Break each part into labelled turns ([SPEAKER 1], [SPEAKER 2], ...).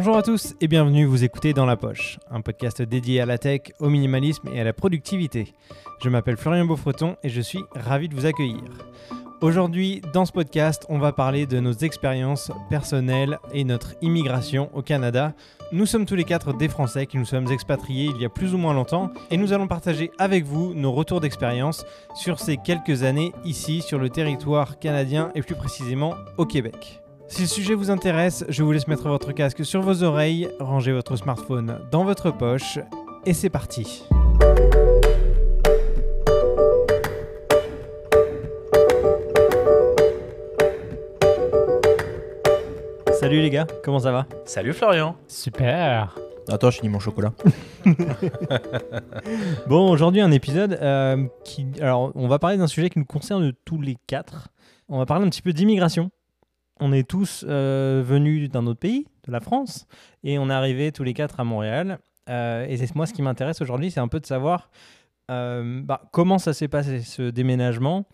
[SPEAKER 1] Bonjour à tous et bienvenue, vous écoutez Dans la Poche, un podcast dédié à la tech, au minimalisme et à la productivité. Je m'appelle Florian Beaufreton et je suis ravi de vous accueillir. Aujourd'hui, dans ce podcast, on va parler de nos expériences personnelles et notre immigration au Canada. Nous sommes tous les quatre des Français qui nous sommes expatriés il y a plus ou moins longtemps et nous allons partager avec vous nos retours d'expérience sur ces quelques années ici sur le territoire canadien et plus précisément au Québec. Si le sujet vous intéresse, je vous laisse mettre votre casque sur vos oreilles, ranger votre smartphone dans votre poche et c'est parti. Salut les gars, comment ça va?
[SPEAKER 2] Salut Florian
[SPEAKER 3] Super
[SPEAKER 4] Attends, je finis mon chocolat.
[SPEAKER 1] Bon, aujourd'hui un épisode euh, qui... Alors, on va parler d'un sujet qui nous concerne tous les quatre. On va parler un petit peu d'immigration. On est tous euh, venus d'un autre pays, de la France, et on est arrivés tous les quatre à Montréal. Euh, et c'est moi ce qui m'intéresse aujourd'hui, c'est un peu de savoir euh, bah, comment ça s'est passé ce déménagement,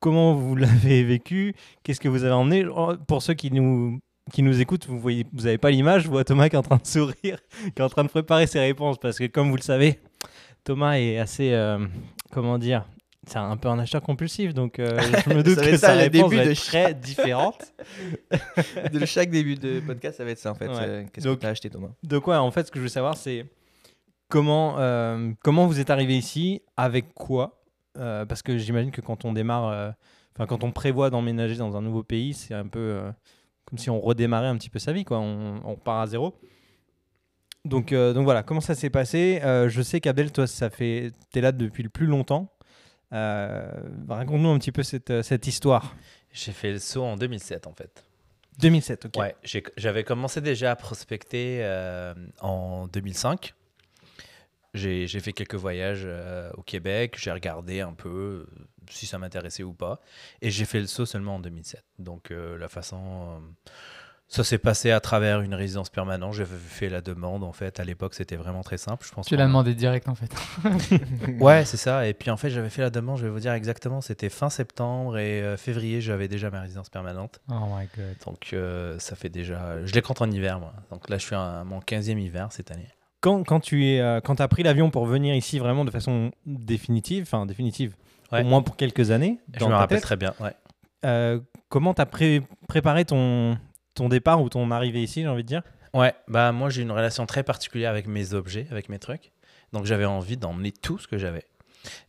[SPEAKER 1] comment vous l'avez vécu, qu'est-ce que vous avez emmené? Oh, Pour ceux qui nous qui nous écoutent, vous voyez, vous pas l'image, je vois Thomas qui est en train de sourire, qui est en train de préparer ses réponses, parce que comme vous le savez, Thomas est assez, comment dire, c'est un peu un acheteur compulsif, donc euh, je me doute
[SPEAKER 4] Ça
[SPEAKER 1] que sa
[SPEAKER 4] ça, le
[SPEAKER 1] réponse va être très différente.
[SPEAKER 4] de chaque début de podcast, ça va être ça en fait.
[SPEAKER 1] Ouais.
[SPEAKER 4] Euh, Qu'est-ce
[SPEAKER 1] Donc-
[SPEAKER 4] que t'as acheté Thomas?
[SPEAKER 1] Donc ouais, en fait, ce que je veux savoir, c'est comment, euh, comment vous êtes arrivé ici, avec quoi Parce que j'imagine que quand on démarre, enfin quand on prévoit d'emménager dans un nouveau pays, c'est un peu comme si on redémarrait un petit peu sa vie, quoi. On, on part à zéro. Donc, donc voilà, comment ça s'est passé? Je sais qu'Abel, toi, ça fait, t'es là depuis le plus longtemps. Euh, Raconte-nous un petit peu cette, euh, cette histoire.
[SPEAKER 2] J'ai fait le saut en 2007 en fait.
[SPEAKER 1] 2007, ok.
[SPEAKER 2] Ouais, j'avais commencé déjà à prospecter euh, en 2005. J'ai fait quelques voyages euh, au Québec, j'ai regardé un peu si ça m'intéressait ou pas. Et j'ai fait le saut seulement en 2007. Donc euh, la façon... ça s'est passé à travers une résidence permanente. J'ai fait la demande en fait. À l'époque, c'était vraiment très simple. Je pense
[SPEAKER 3] Tu l'as demandé direct en fait.
[SPEAKER 2] Ouais, c'est ça. Et puis en fait, j'avais fait la demande, je vais vous dire exactement, c'était fin septembre et euh, février, j'avais déjà ma résidence permanente.
[SPEAKER 3] Oh my god.
[SPEAKER 2] Donc euh, ça fait déjà. Je les compte en hiver, moi. Donc là, je suis à mon 15e hiver cette année.
[SPEAKER 1] Quand, quand tu es, euh, quand as pris l'avion pour venir ici vraiment de façon définitive, enfin définitive,
[SPEAKER 2] Ouais.
[SPEAKER 1] au moins pour quelques années,
[SPEAKER 2] Je me rappelle
[SPEAKER 1] tête,
[SPEAKER 2] très bien. Ouais.
[SPEAKER 1] euh, comment tu as préparé ton, ton départ ou ton arrivée ici, j'ai envie de dire
[SPEAKER 2] Ouais, bah moi, j'ai une relation très particulière avec mes objets, avec mes trucs. Donc j'avais envie d'emmener tout ce que j'avais.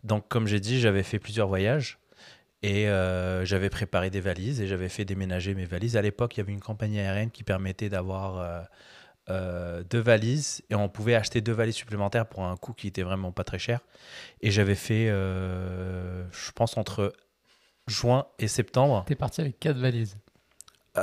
[SPEAKER 2] Donc comme j'ai dit, j'avais fait plusieurs voyages. Et euh, j'avais préparé des valises et j'avais fait déménager mes valises. À l'époque, il y avait une compagnie aérienne qui permettait d'avoir euh, euh, deux valises et on pouvait acheter deux valises supplémentaires pour un coût qui était vraiment pas très cher. Et j'avais fait, euh, je pense, entre juin et septembre,
[SPEAKER 3] T'es parti avec quatre valises.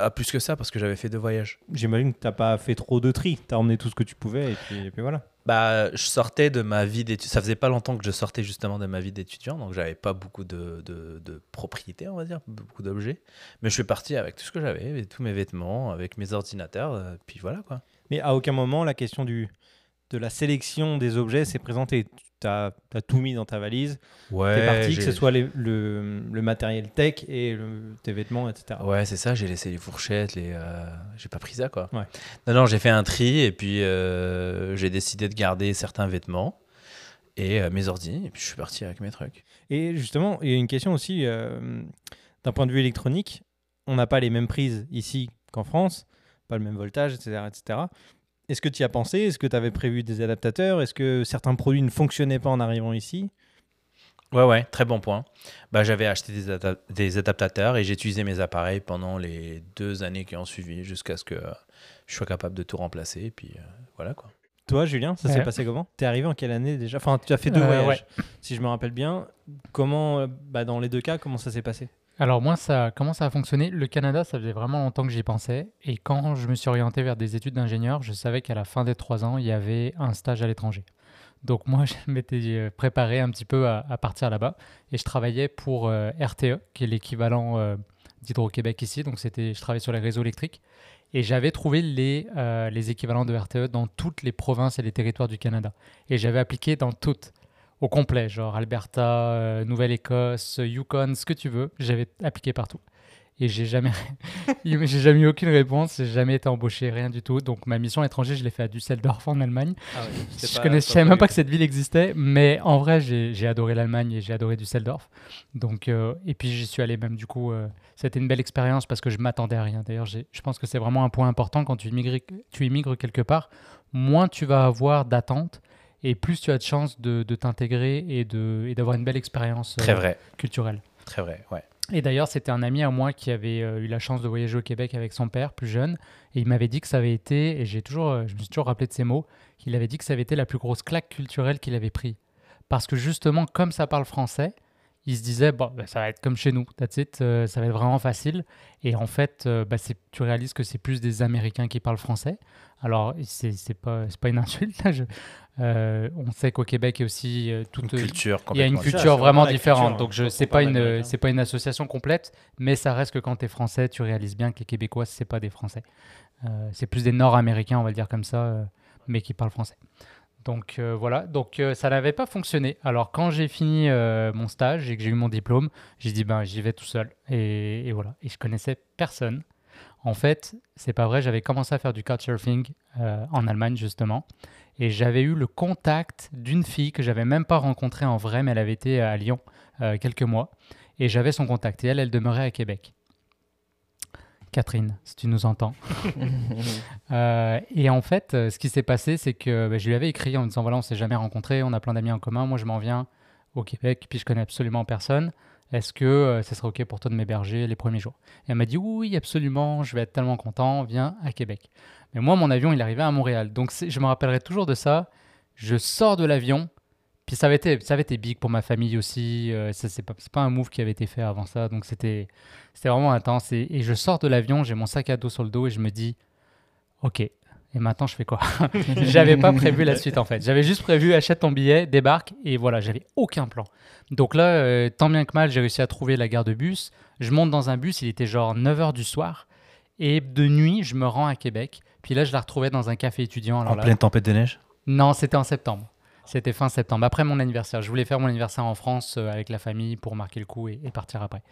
[SPEAKER 2] Ah, plus que ça parce que j'avais fait deux voyages.
[SPEAKER 1] J'imagine que tu pas fait trop de tri, tu as emmené tout ce que tu pouvais et puis, et puis voilà.
[SPEAKER 2] Bah, je sortais de ma vie d'étudiant. Ça faisait pas longtemps que je sortais justement de ma vie d'étudiant, donc j'avais pas beaucoup de, de, de propriétés, on va dire, beaucoup d'objets. Mais je suis parti avec tout ce que j'avais, tous mes vêtements, avec mes ordinateurs, euh, puis voilà quoi.
[SPEAKER 1] Mais à aucun moment, la question du, de la sélection des objets s'est présentée. Tu as, tout mis dans ta valise,
[SPEAKER 2] Ouais,
[SPEAKER 1] t'es parti, que ce soit les- le, le matériel tech et le- tes vêtements, etc.
[SPEAKER 2] Ouais, c'est ça, j'ai laissé les fourchettes, les, euh, j'ai pas pris ça quoi.
[SPEAKER 1] Ouais.
[SPEAKER 2] Non, non, j'ai fait un tri et puis euh, j'ai décidé de garder certains vêtements et euh, mes ordi, et puis je suis parti avec mes trucs.
[SPEAKER 1] Et justement, il y a une question aussi, d'un point de vue électronique, on n'a pas les mêmes prises ici qu'en France, pas le même voltage, etc. etc. Est-ce que tu y as pensé? Est-ce que tu avais prévu des adaptateurs? Est-ce que certains produits ne fonctionnaient pas en arrivant ici?
[SPEAKER 2] Ouais, ouais, très bon point. Bah, j'avais acheté des, ada- des adaptateurs et j'ai utilisé mes appareils pendant les deux années qui ont suivi jusqu'à ce que je sois capable de tout remplacer. Et puis euh, voilà quoi.
[SPEAKER 1] Toi, Julien, ça s'est
[SPEAKER 3] Ouais.
[SPEAKER 1] passé comment? T'es arrivé en quelle année déjà? Enfin, tu as fait deux
[SPEAKER 3] Euh,
[SPEAKER 1] voyages, si je me rappelle bien. Comment, euh, bah, dans les deux cas, comment ça s'est passé?
[SPEAKER 3] Alors moi, ça, comment ça a fonctionné? Le Canada, ça faisait vraiment longtemps que j'y pensais. Et quand je me suis orienté vers des études d'ingénieur, je savais qu'à la fin des trois ans, il y avait un stage à l'étranger. Donc moi, je m'étais euh, préparé un petit peu à, partir là-bas. Et je travaillais pour euh, RTE, qui est l'équivalent euh, d'Hydro-Québec ici. Donc c'était, je travaillais sur les réseaux électriques. Et j'avais trouvé les, les équivalents de RTE dans toutes les provinces et les territoires du Canada. Et j'avais appliqué dans toutes, au complet, genre Alberta, euh, Nouvelle-Écosse, Yukon, ce que tu veux. J'avais appliqué partout. Et j'ai jamais, j'ai jamais eu aucune réponse, j'ai jamais été embauché, rien du tout. Donc ma mission étrangère, je l'ai fait à Düsseldorf en Allemagne. je connais, savais même pas que cette ville existait, mais en vrai, j'ai adoré l'Allemagne et j'ai adoré Düsseldorf. Donc, euh, et puis j'y suis allé même du coup. Euh, c'était une belle expérience parce que je m'attendais à rien. D'ailleurs, je pense que c'est vraiment un point important quand tu immigres, tu immigres quelque part. Moins tu vas avoir d'attentes et plus tu as de chances de, t'intégrer et d'avoir et une belle expérience
[SPEAKER 2] Très vrai.
[SPEAKER 3] culturelle.
[SPEAKER 2] Très vrai, ouais.
[SPEAKER 3] Et d'ailleurs, c'était un ami à moi qui avait euh, eu la chance de voyager au Québec avec son père, plus jeune, et il m'avait dit que ça avait été, et j'ai toujours, euh, je me suis toujours rappelé de ces mots, qu'il avait dit que ça avait été la plus grosse claque culturelle qu'il avait pris. Parce que justement, comme ça parle français, il se disait, bon, bah, ça va être comme chez nous, that's it, euh, ça va être vraiment facile. Et en fait, bah, tu réalises que c'est plus des Américains qui parlent français. Alors, c'est pas, pas une insulte, là, je, euh, on sait qu'au Québec, il y a aussi euh, toute
[SPEAKER 2] une culture.
[SPEAKER 3] Il y a une culture vraiment différente. Donc, je c'est pas une, c'est pas une association complète, mais ça reste que quand tu es français, tu réalises bien que les Québécois, c'est pas des Français. Euh, c'est plus des Nord-Américains, on va le dire comme ça, mais qui parlent français. Donc voilà, donc ça n'avait pas fonctionné. Alors quand j'ai fini mon stage et que j'ai eu mon diplôme, j'ai dit ben j'y vais tout seul et, et, voilà. Et je connaissais personne. En fait, c'est pas vrai. J'avais commencé à faire du couchsurfing en Allemagne justement et j'avais eu le contact d'une fille que j'avais même pas rencontrée en vrai, mais elle avait été à Lyon euh, quelques mois. Et j'avais son contact. Et elle, elle demeurait à Québec. Catherine, si tu nous entends. Euh, et en fait, euh, ce qui s'est passé, c'est que bah, je lui avais écrit en me disant voilà, on s'est jamais rencontrés, on a plein d'amis en commun. Moi, je m'en viens au Québec, puis je connais absolument personne. Est-ce que ce serait OK pour toi de m'héberger les premiers jours? Et elle m'a dit oui, absolument, je vais être tellement content, viens à Québec. Mais moi, mon avion, il arrivait à Montréal. Donc, je me rappellerai toujours de ça. Je sors de l'avion. Puis ça avait, été, ça avait été big pour ma famille aussi. Euh, ce c'est pas, pas, un move qui avait été fait avant ça. Donc, c'était vraiment intense. Et, et, je sors de l'avion, j'ai mon sac à dos sur le dos et je me dis Ok, et maintenant, je fais quoi? J'avais pas prévu la suite en fait. J'avais juste prévu achète ton billet, débarque et voilà, j'avais aucun plan. Donc là, euh, tant bien que mal, j'ai réussi à trouver la gare de bus. Je monte dans un bus, il était genre 9h du soir. Et de nuit, je me rends à Québec. Puis là, je la retrouvais dans un café étudiant.
[SPEAKER 2] en pleine tempête de neige?
[SPEAKER 3] Non, c'était en septembre. C'était fin septembre, après mon anniversaire. Je voulais faire mon anniversaire en France euh, avec la famille pour marquer le coup et, partir après.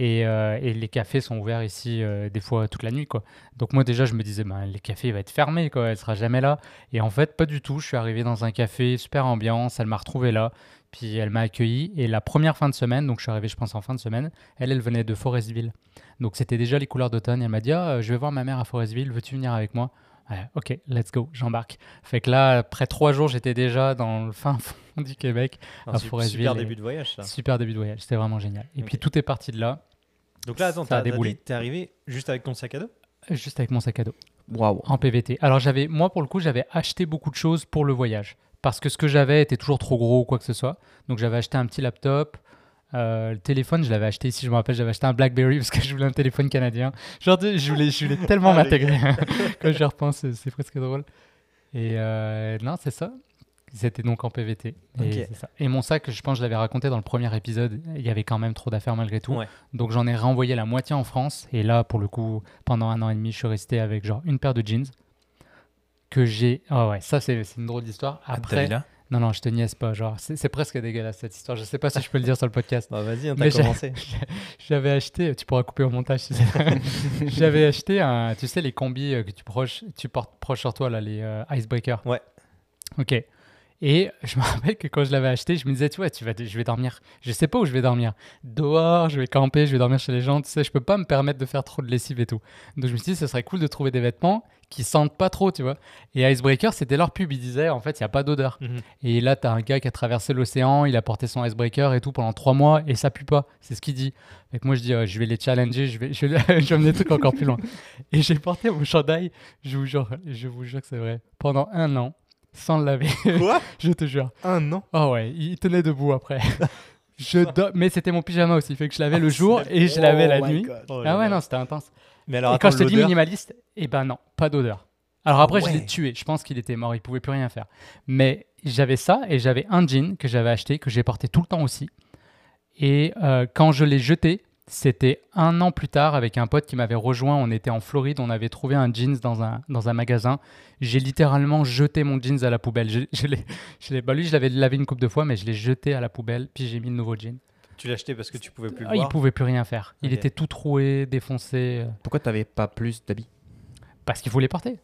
[SPEAKER 3] Euh, et, les cafés sont ouverts ici euh, des fois toute la nuit. Quoi. Donc moi déjà, je me disais, ben, les cafés vont être fermés, quoi. elle sera jamais là. Et en fait, pas du tout. Je suis arrivé dans un café, super ambiance, elle m'a retrouvé là. Puis elle m'a accueilli. Et la première fin de semaine, donc je suis arrivé, je pense, en fin de semaine, elle, elle venait de Forestville. Donc c'était déjà les couleurs d'automne. Elle m'a dit ah, Je vais voir ma mère à Forestville, veux-tu venir avec moi? Ok, let's go, j'embarque. Fait que là, après trois jours, j'étais déjà dans le fin fond du Québec,
[SPEAKER 1] à Forestville. Super début de voyage, ça.
[SPEAKER 3] Super début de voyage, c'était vraiment génial. Et puis tout est parti de là.
[SPEAKER 1] Donc là, attends, t'as déboulé. T'es arrivé juste avec ton sac à dos?
[SPEAKER 3] Juste avec mon sac à dos.
[SPEAKER 4] Waouh.
[SPEAKER 3] En PVT. Alors j'avais, moi pour le coup, j'avais acheté beaucoup de choses pour le voyage parce que ce que j'avais était toujours trop gros ou quoi que ce soit. Donc j'avais acheté un petit laptop, euh, le téléphone, je l'avais acheté ici, je me rappelle, j'avais acheté un Blackberry parce que je voulais un téléphone canadien. Genre, je voulais, je voulais tellement ah, m'intégrer. Quand je repense, c'est presque drôle. Et euh, non, c'est ça. C'était donc en PVT. Et, ça. et, mon sac, je pense je l'avais raconté dans le premier épisode, il y avait quand même trop d'affaires malgré tout. Donc j'en ai renvoyé la moitié en France. Et là, pour le coup, pendant un an et demi, je suis resté avec genre une paire de jeans que j'ai. Oh ouais, ça c'est une drôle d'histoire.
[SPEAKER 2] Ah, Après, là?
[SPEAKER 3] Non, non, je te niaise pas. Genre, c'est presque dégueulasse cette histoire. Je sais pas si je peux le dire sur le podcast.
[SPEAKER 1] Bah, vas-y, on t'a commencé.
[SPEAKER 3] J'avais acheté, tu pourras couper au montage. J'avais acheté, un, tu sais, les combis euh, que tu, proches, tu portes proche sur toi, là, les euh, icebreakers.
[SPEAKER 1] Ouais.
[SPEAKER 3] Ok. Et je me rappelle que quand je l'avais acheté, je me disais, tu vois, tu vas, je vais dormir. Je sais pas où je vais dormir. Dehors, je vais camper, je vais dormir chez les gens. Tu sais, je peux pas me permettre de faire trop de lessive et tout. Donc je me suis dit, ce serait cool de trouver des vêtements qui sentent pas trop, tu vois. Et Icebreaker, c'était leur pub. Ils disaient, en fait, il y a pas d'odeur. Mhm. Et là, tu as un gars qui a traversé l'océan, il a porté son Icebreaker et tout pendant trois mois et ça pue pas. C'est ce qu'il dit. Et moi, je dis, je vais les challenger, je vais, je vais, je vais des trucs encore plus loin. Et j'ai porté mon chandail, je vous jure, je vous jure que c'est vrai, pendant un an sans le laver.
[SPEAKER 1] Quoi?
[SPEAKER 3] Je te jure.
[SPEAKER 1] Un an?
[SPEAKER 3] Oh ouais, il tenait debout après. je Mais c'était mon pyjama aussi, fait que je lavais le jour et je lavais la oh nuit. Ah ouais, non, c'était intense. Mais alors, et quand je te dis minimaliste, eh ben non, pas d'odeur. Alors après, je l'ai tué. Je pense qu'il était mort, il pouvait plus rien faire. Mais j'avais ça et j'avais un jean que j'avais acheté, que j'ai porté tout le temps aussi. Et euh, quand je l'ai jeté, c'était un an plus tard avec un pote qui m'avait rejoint. On était en Floride, on avait trouvé un jeans dans un, dans un magasin. J'ai littéralement jeté mon jeans à la poubelle. Je, je l'ai, je bah lui, je l'avais lavé une couple de fois, mais je l'ai jeté à la poubelle, puis j'ai mis le nouveau jean.
[SPEAKER 1] Tu l'as acheté parce que tu pouvais plus le
[SPEAKER 3] Ah, il pouvait plus rien faire. Il était tout troué, défoncé, euh,
[SPEAKER 4] Pourquoi t'avais pas plus d'habits?
[SPEAKER 3] Parce qu'il faut les porter.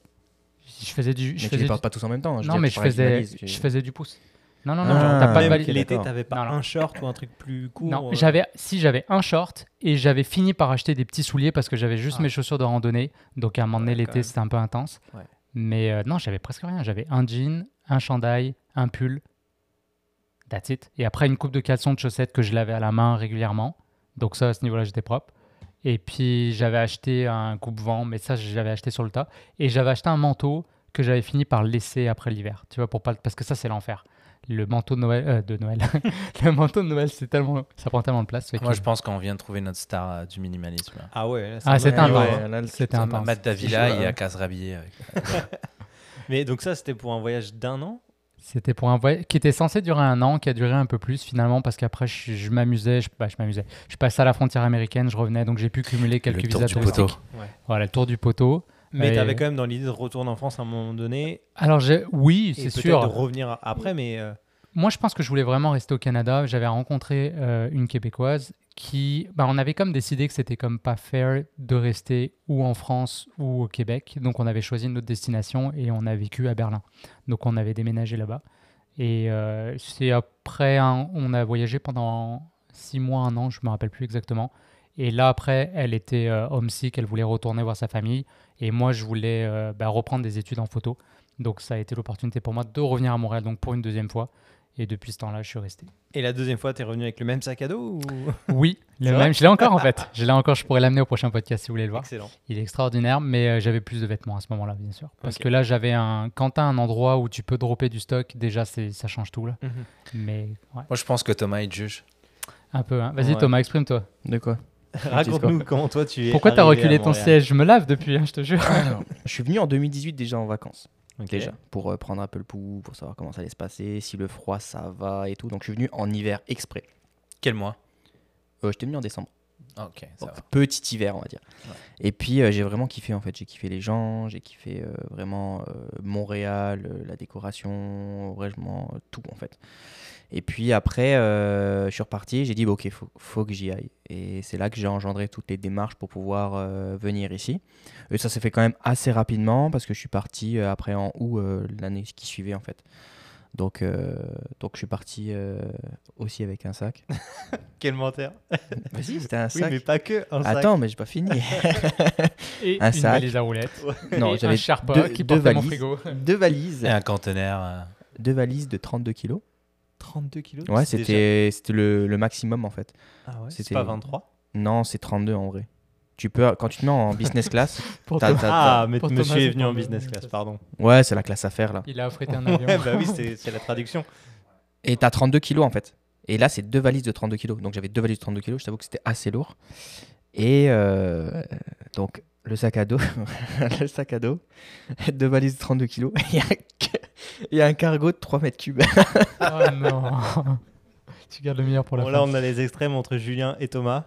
[SPEAKER 3] Je faisais du.
[SPEAKER 4] Mais
[SPEAKER 3] Je
[SPEAKER 4] tu
[SPEAKER 3] faisais
[SPEAKER 4] les
[SPEAKER 3] du-
[SPEAKER 4] portes pas tous en même temps. hein. Je
[SPEAKER 3] Non, mais
[SPEAKER 4] tu
[SPEAKER 3] je faisais,
[SPEAKER 4] valise, tu-
[SPEAKER 3] je faisais du pouce. Non, non, non,
[SPEAKER 4] Ah,
[SPEAKER 3] t'as pas de valise.
[SPEAKER 1] L'été, t'avais pas
[SPEAKER 3] Non, non.
[SPEAKER 1] un short ou un truc plus court
[SPEAKER 3] Non,
[SPEAKER 1] euh,
[SPEAKER 3] j'avais, si j'avais un short et j'avais fini par acheter des petits souliers parce que j'avais juste
[SPEAKER 1] Ah.
[SPEAKER 3] mes chaussures de randonnée. Donc à un moment donné,
[SPEAKER 1] Ouais,
[SPEAKER 3] l'été, c'était un peu intense.
[SPEAKER 1] Ouais.
[SPEAKER 3] Mais euh, non, j'avais presque rien. J'avais un jean, un chandail, un pull. That's it. Et après, une coupe de caleçons de chaussettes que je lavais à la main régulièrement. Donc ça, à ce niveau-là, j'étais propre. Et puis j'avais acheté un coupe-vent, mais ça, je l'avais acheté sur le tas. Et j'avais acheté un manteau que j'avais fini par laisser après l'hiver. Tu vois, pour pas, parce que ça, c'est l'enfer. Le manteau de Noël, euh, de Noël. le manteau de Noël, c'est tellement, ça prend tellement de place.
[SPEAKER 2] Moi,
[SPEAKER 3] que-
[SPEAKER 2] je pense qu'on vient de trouver notre star euh, du minimalisme. là.
[SPEAKER 1] Ah ouais. là,
[SPEAKER 3] Ah,
[SPEAKER 1] c'est
[SPEAKER 3] intense.
[SPEAKER 4] Ouais,
[SPEAKER 3] C'était intense.
[SPEAKER 2] Matt Davila, casse rhabillé. avec-
[SPEAKER 1] Mais donc ça, c'était pour un voyage d'un an
[SPEAKER 3] C'était pour un voyage qui était censé durer un an, qui a duré un peu plus finalement parce qu'après je, je m'amusais, je, bah, je m'amusais. Je passais à la frontière américaine, je revenais, donc j'ai pu cumuler quelques
[SPEAKER 2] Le tour
[SPEAKER 3] visas
[SPEAKER 2] du poteau.
[SPEAKER 3] touristiques. Voilà, le tour du poteau.
[SPEAKER 1] Mais
[SPEAKER 3] Et-
[SPEAKER 1] t'avais quand même dans l'idée de retourner en France à un moment donné.
[SPEAKER 3] Alors j'ai, oui, c'est
[SPEAKER 1] peut-être
[SPEAKER 3] sûr.
[SPEAKER 1] de revenir après, mais euh,
[SPEAKER 3] Moi, je pense que je voulais vraiment rester au Canada. J'avais rencontré euh, une Québécoise qui, bah, on avait comme décidé que c'était comme pas fair de rester ou en France ou au Québec. Donc, on avait choisi une autre destination et on a vécu à Berlin. Donc, on avait déménagé là-bas. Et euh, c'est après, on a voyagé pendant six mois, un an, je me rappelle plus exactement. Et là, après, elle était euh, homesick, elle voulait retourner voir sa famille. Et moi, je voulais euh, bah, reprendre des études en photo. Donc, ça a été l'opportunité pour moi de revenir à Montréal, donc pour une deuxième fois. Et depuis ce temps-là, je suis resté.
[SPEAKER 1] et la deuxième fois, t'es revenu avec le même sac à dos ou...
[SPEAKER 3] Oui, le même. Je l'ai encore en fait. Je l'ai encore. Je pourrais l'amener au prochain podcast si vous voulez le voir.
[SPEAKER 1] Excellent.
[SPEAKER 3] Il est extraordinaire, mais euh, j'avais plus de vêtements à ce moment-là, bien sûr. Parce que là, j'avais un. Quand t'as un endroit où tu peux dropper du stock, déjà, c'est ça change tout là.
[SPEAKER 1] Mhm.
[SPEAKER 3] Mais ouais,
[SPEAKER 2] Moi, je pense que Thomas, il juge.
[SPEAKER 3] un peu. hein. Vas-y,
[SPEAKER 1] Ouais.
[SPEAKER 3] Thomas, exprime-toi.
[SPEAKER 4] De quoi?
[SPEAKER 1] Raconte-nous comment toi tu es.
[SPEAKER 3] Pourquoi t'as reculé ton siège? Je me lave depuis, hein, je te jure.
[SPEAKER 4] Alors, Je suis venu en 2018 déjà en vacances. Déjà, pour euh, prendre un peu le pouls, pour savoir comment ça allait se passer, si le froid ça va et tout. Donc je suis venu en hiver exprès.
[SPEAKER 2] Quel mois?
[SPEAKER 4] Euh, J'étais venu en décembre.
[SPEAKER 2] Ah, Ok, ça
[SPEAKER 4] Donc,
[SPEAKER 2] va.
[SPEAKER 4] petit hiver, on va dire.
[SPEAKER 2] Ouais.
[SPEAKER 4] Et puis euh, j'ai vraiment kiffé en fait. J'ai kiffé les gens, j'ai kiffé euh, vraiment Montréal, la décoration, vraiment tout en fait. Et puis après, euh, je suis reparti. J'ai dit, bah, ok, faut, faut que j'y aille. Et c'est là que j'ai engendré toutes les démarches pour pouvoir euh, venir ici. Et ça s'est fait quand même assez rapidement parce que je suis parti euh, après en août euh, l'année qui suivait en fait. Donc, euh, donc je suis parti euh, aussi avec un sac.
[SPEAKER 1] Quel menteur.
[SPEAKER 4] Vas-y, c'était un
[SPEAKER 1] Oui,
[SPEAKER 4] sac.
[SPEAKER 1] mais pas que un sac.
[SPEAKER 4] Attends, mais j'ai pas fini.
[SPEAKER 3] Et
[SPEAKER 4] Un
[SPEAKER 3] une
[SPEAKER 4] sac.
[SPEAKER 3] valise à roulettes.
[SPEAKER 4] non, j'avais deux,
[SPEAKER 3] qui
[SPEAKER 4] deux
[SPEAKER 3] portait mon
[SPEAKER 4] valises,
[SPEAKER 3] frigo.
[SPEAKER 4] deux valises,
[SPEAKER 2] Et un conteneur.
[SPEAKER 4] deux valises de 32 kilos.
[SPEAKER 1] 32 kilos.
[SPEAKER 4] Ouais,
[SPEAKER 1] déjà-
[SPEAKER 4] c'était c'était le, le maximum en fait.
[SPEAKER 1] Ah ouais, c'est
[SPEAKER 4] c'était-
[SPEAKER 1] pas 23
[SPEAKER 4] Non, c'est 32 en vrai. Tu peux, quand tu te mets en business class,
[SPEAKER 3] Pour
[SPEAKER 4] T'as-
[SPEAKER 3] Thomas.
[SPEAKER 4] t'as-
[SPEAKER 1] Ah, mais
[SPEAKER 3] pour
[SPEAKER 1] monsieur est venu en business class, pardon.
[SPEAKER 4] ouais, c'est la classe à faire là.
[SPEAKER 3] Il a affrété un avion.
[SPEAKER 1] Ouais, bah oui, c'est c'est la traduction.
[SPEAKER 4] Et t'as 32 kilos en fait. Et là, c'est deux valises de 32 kilos. Donc j'avais deux valises de 32 kilos. Je t'avoue que c'était assez lourd. Et euh, donc le sac à dos, le sac à dos, deux valises de 32 kilos. Il y a un ca- Il y a un cargo de 3 mètres cubes.
[SPEAKER 3] oh non. tu gardes le meilleur pour la
[SPEAKER 1] Bon,
[SPEAKER 3] fin.
[SPEAKER 1] là, on a les extrêmes entre Julien et Thomas.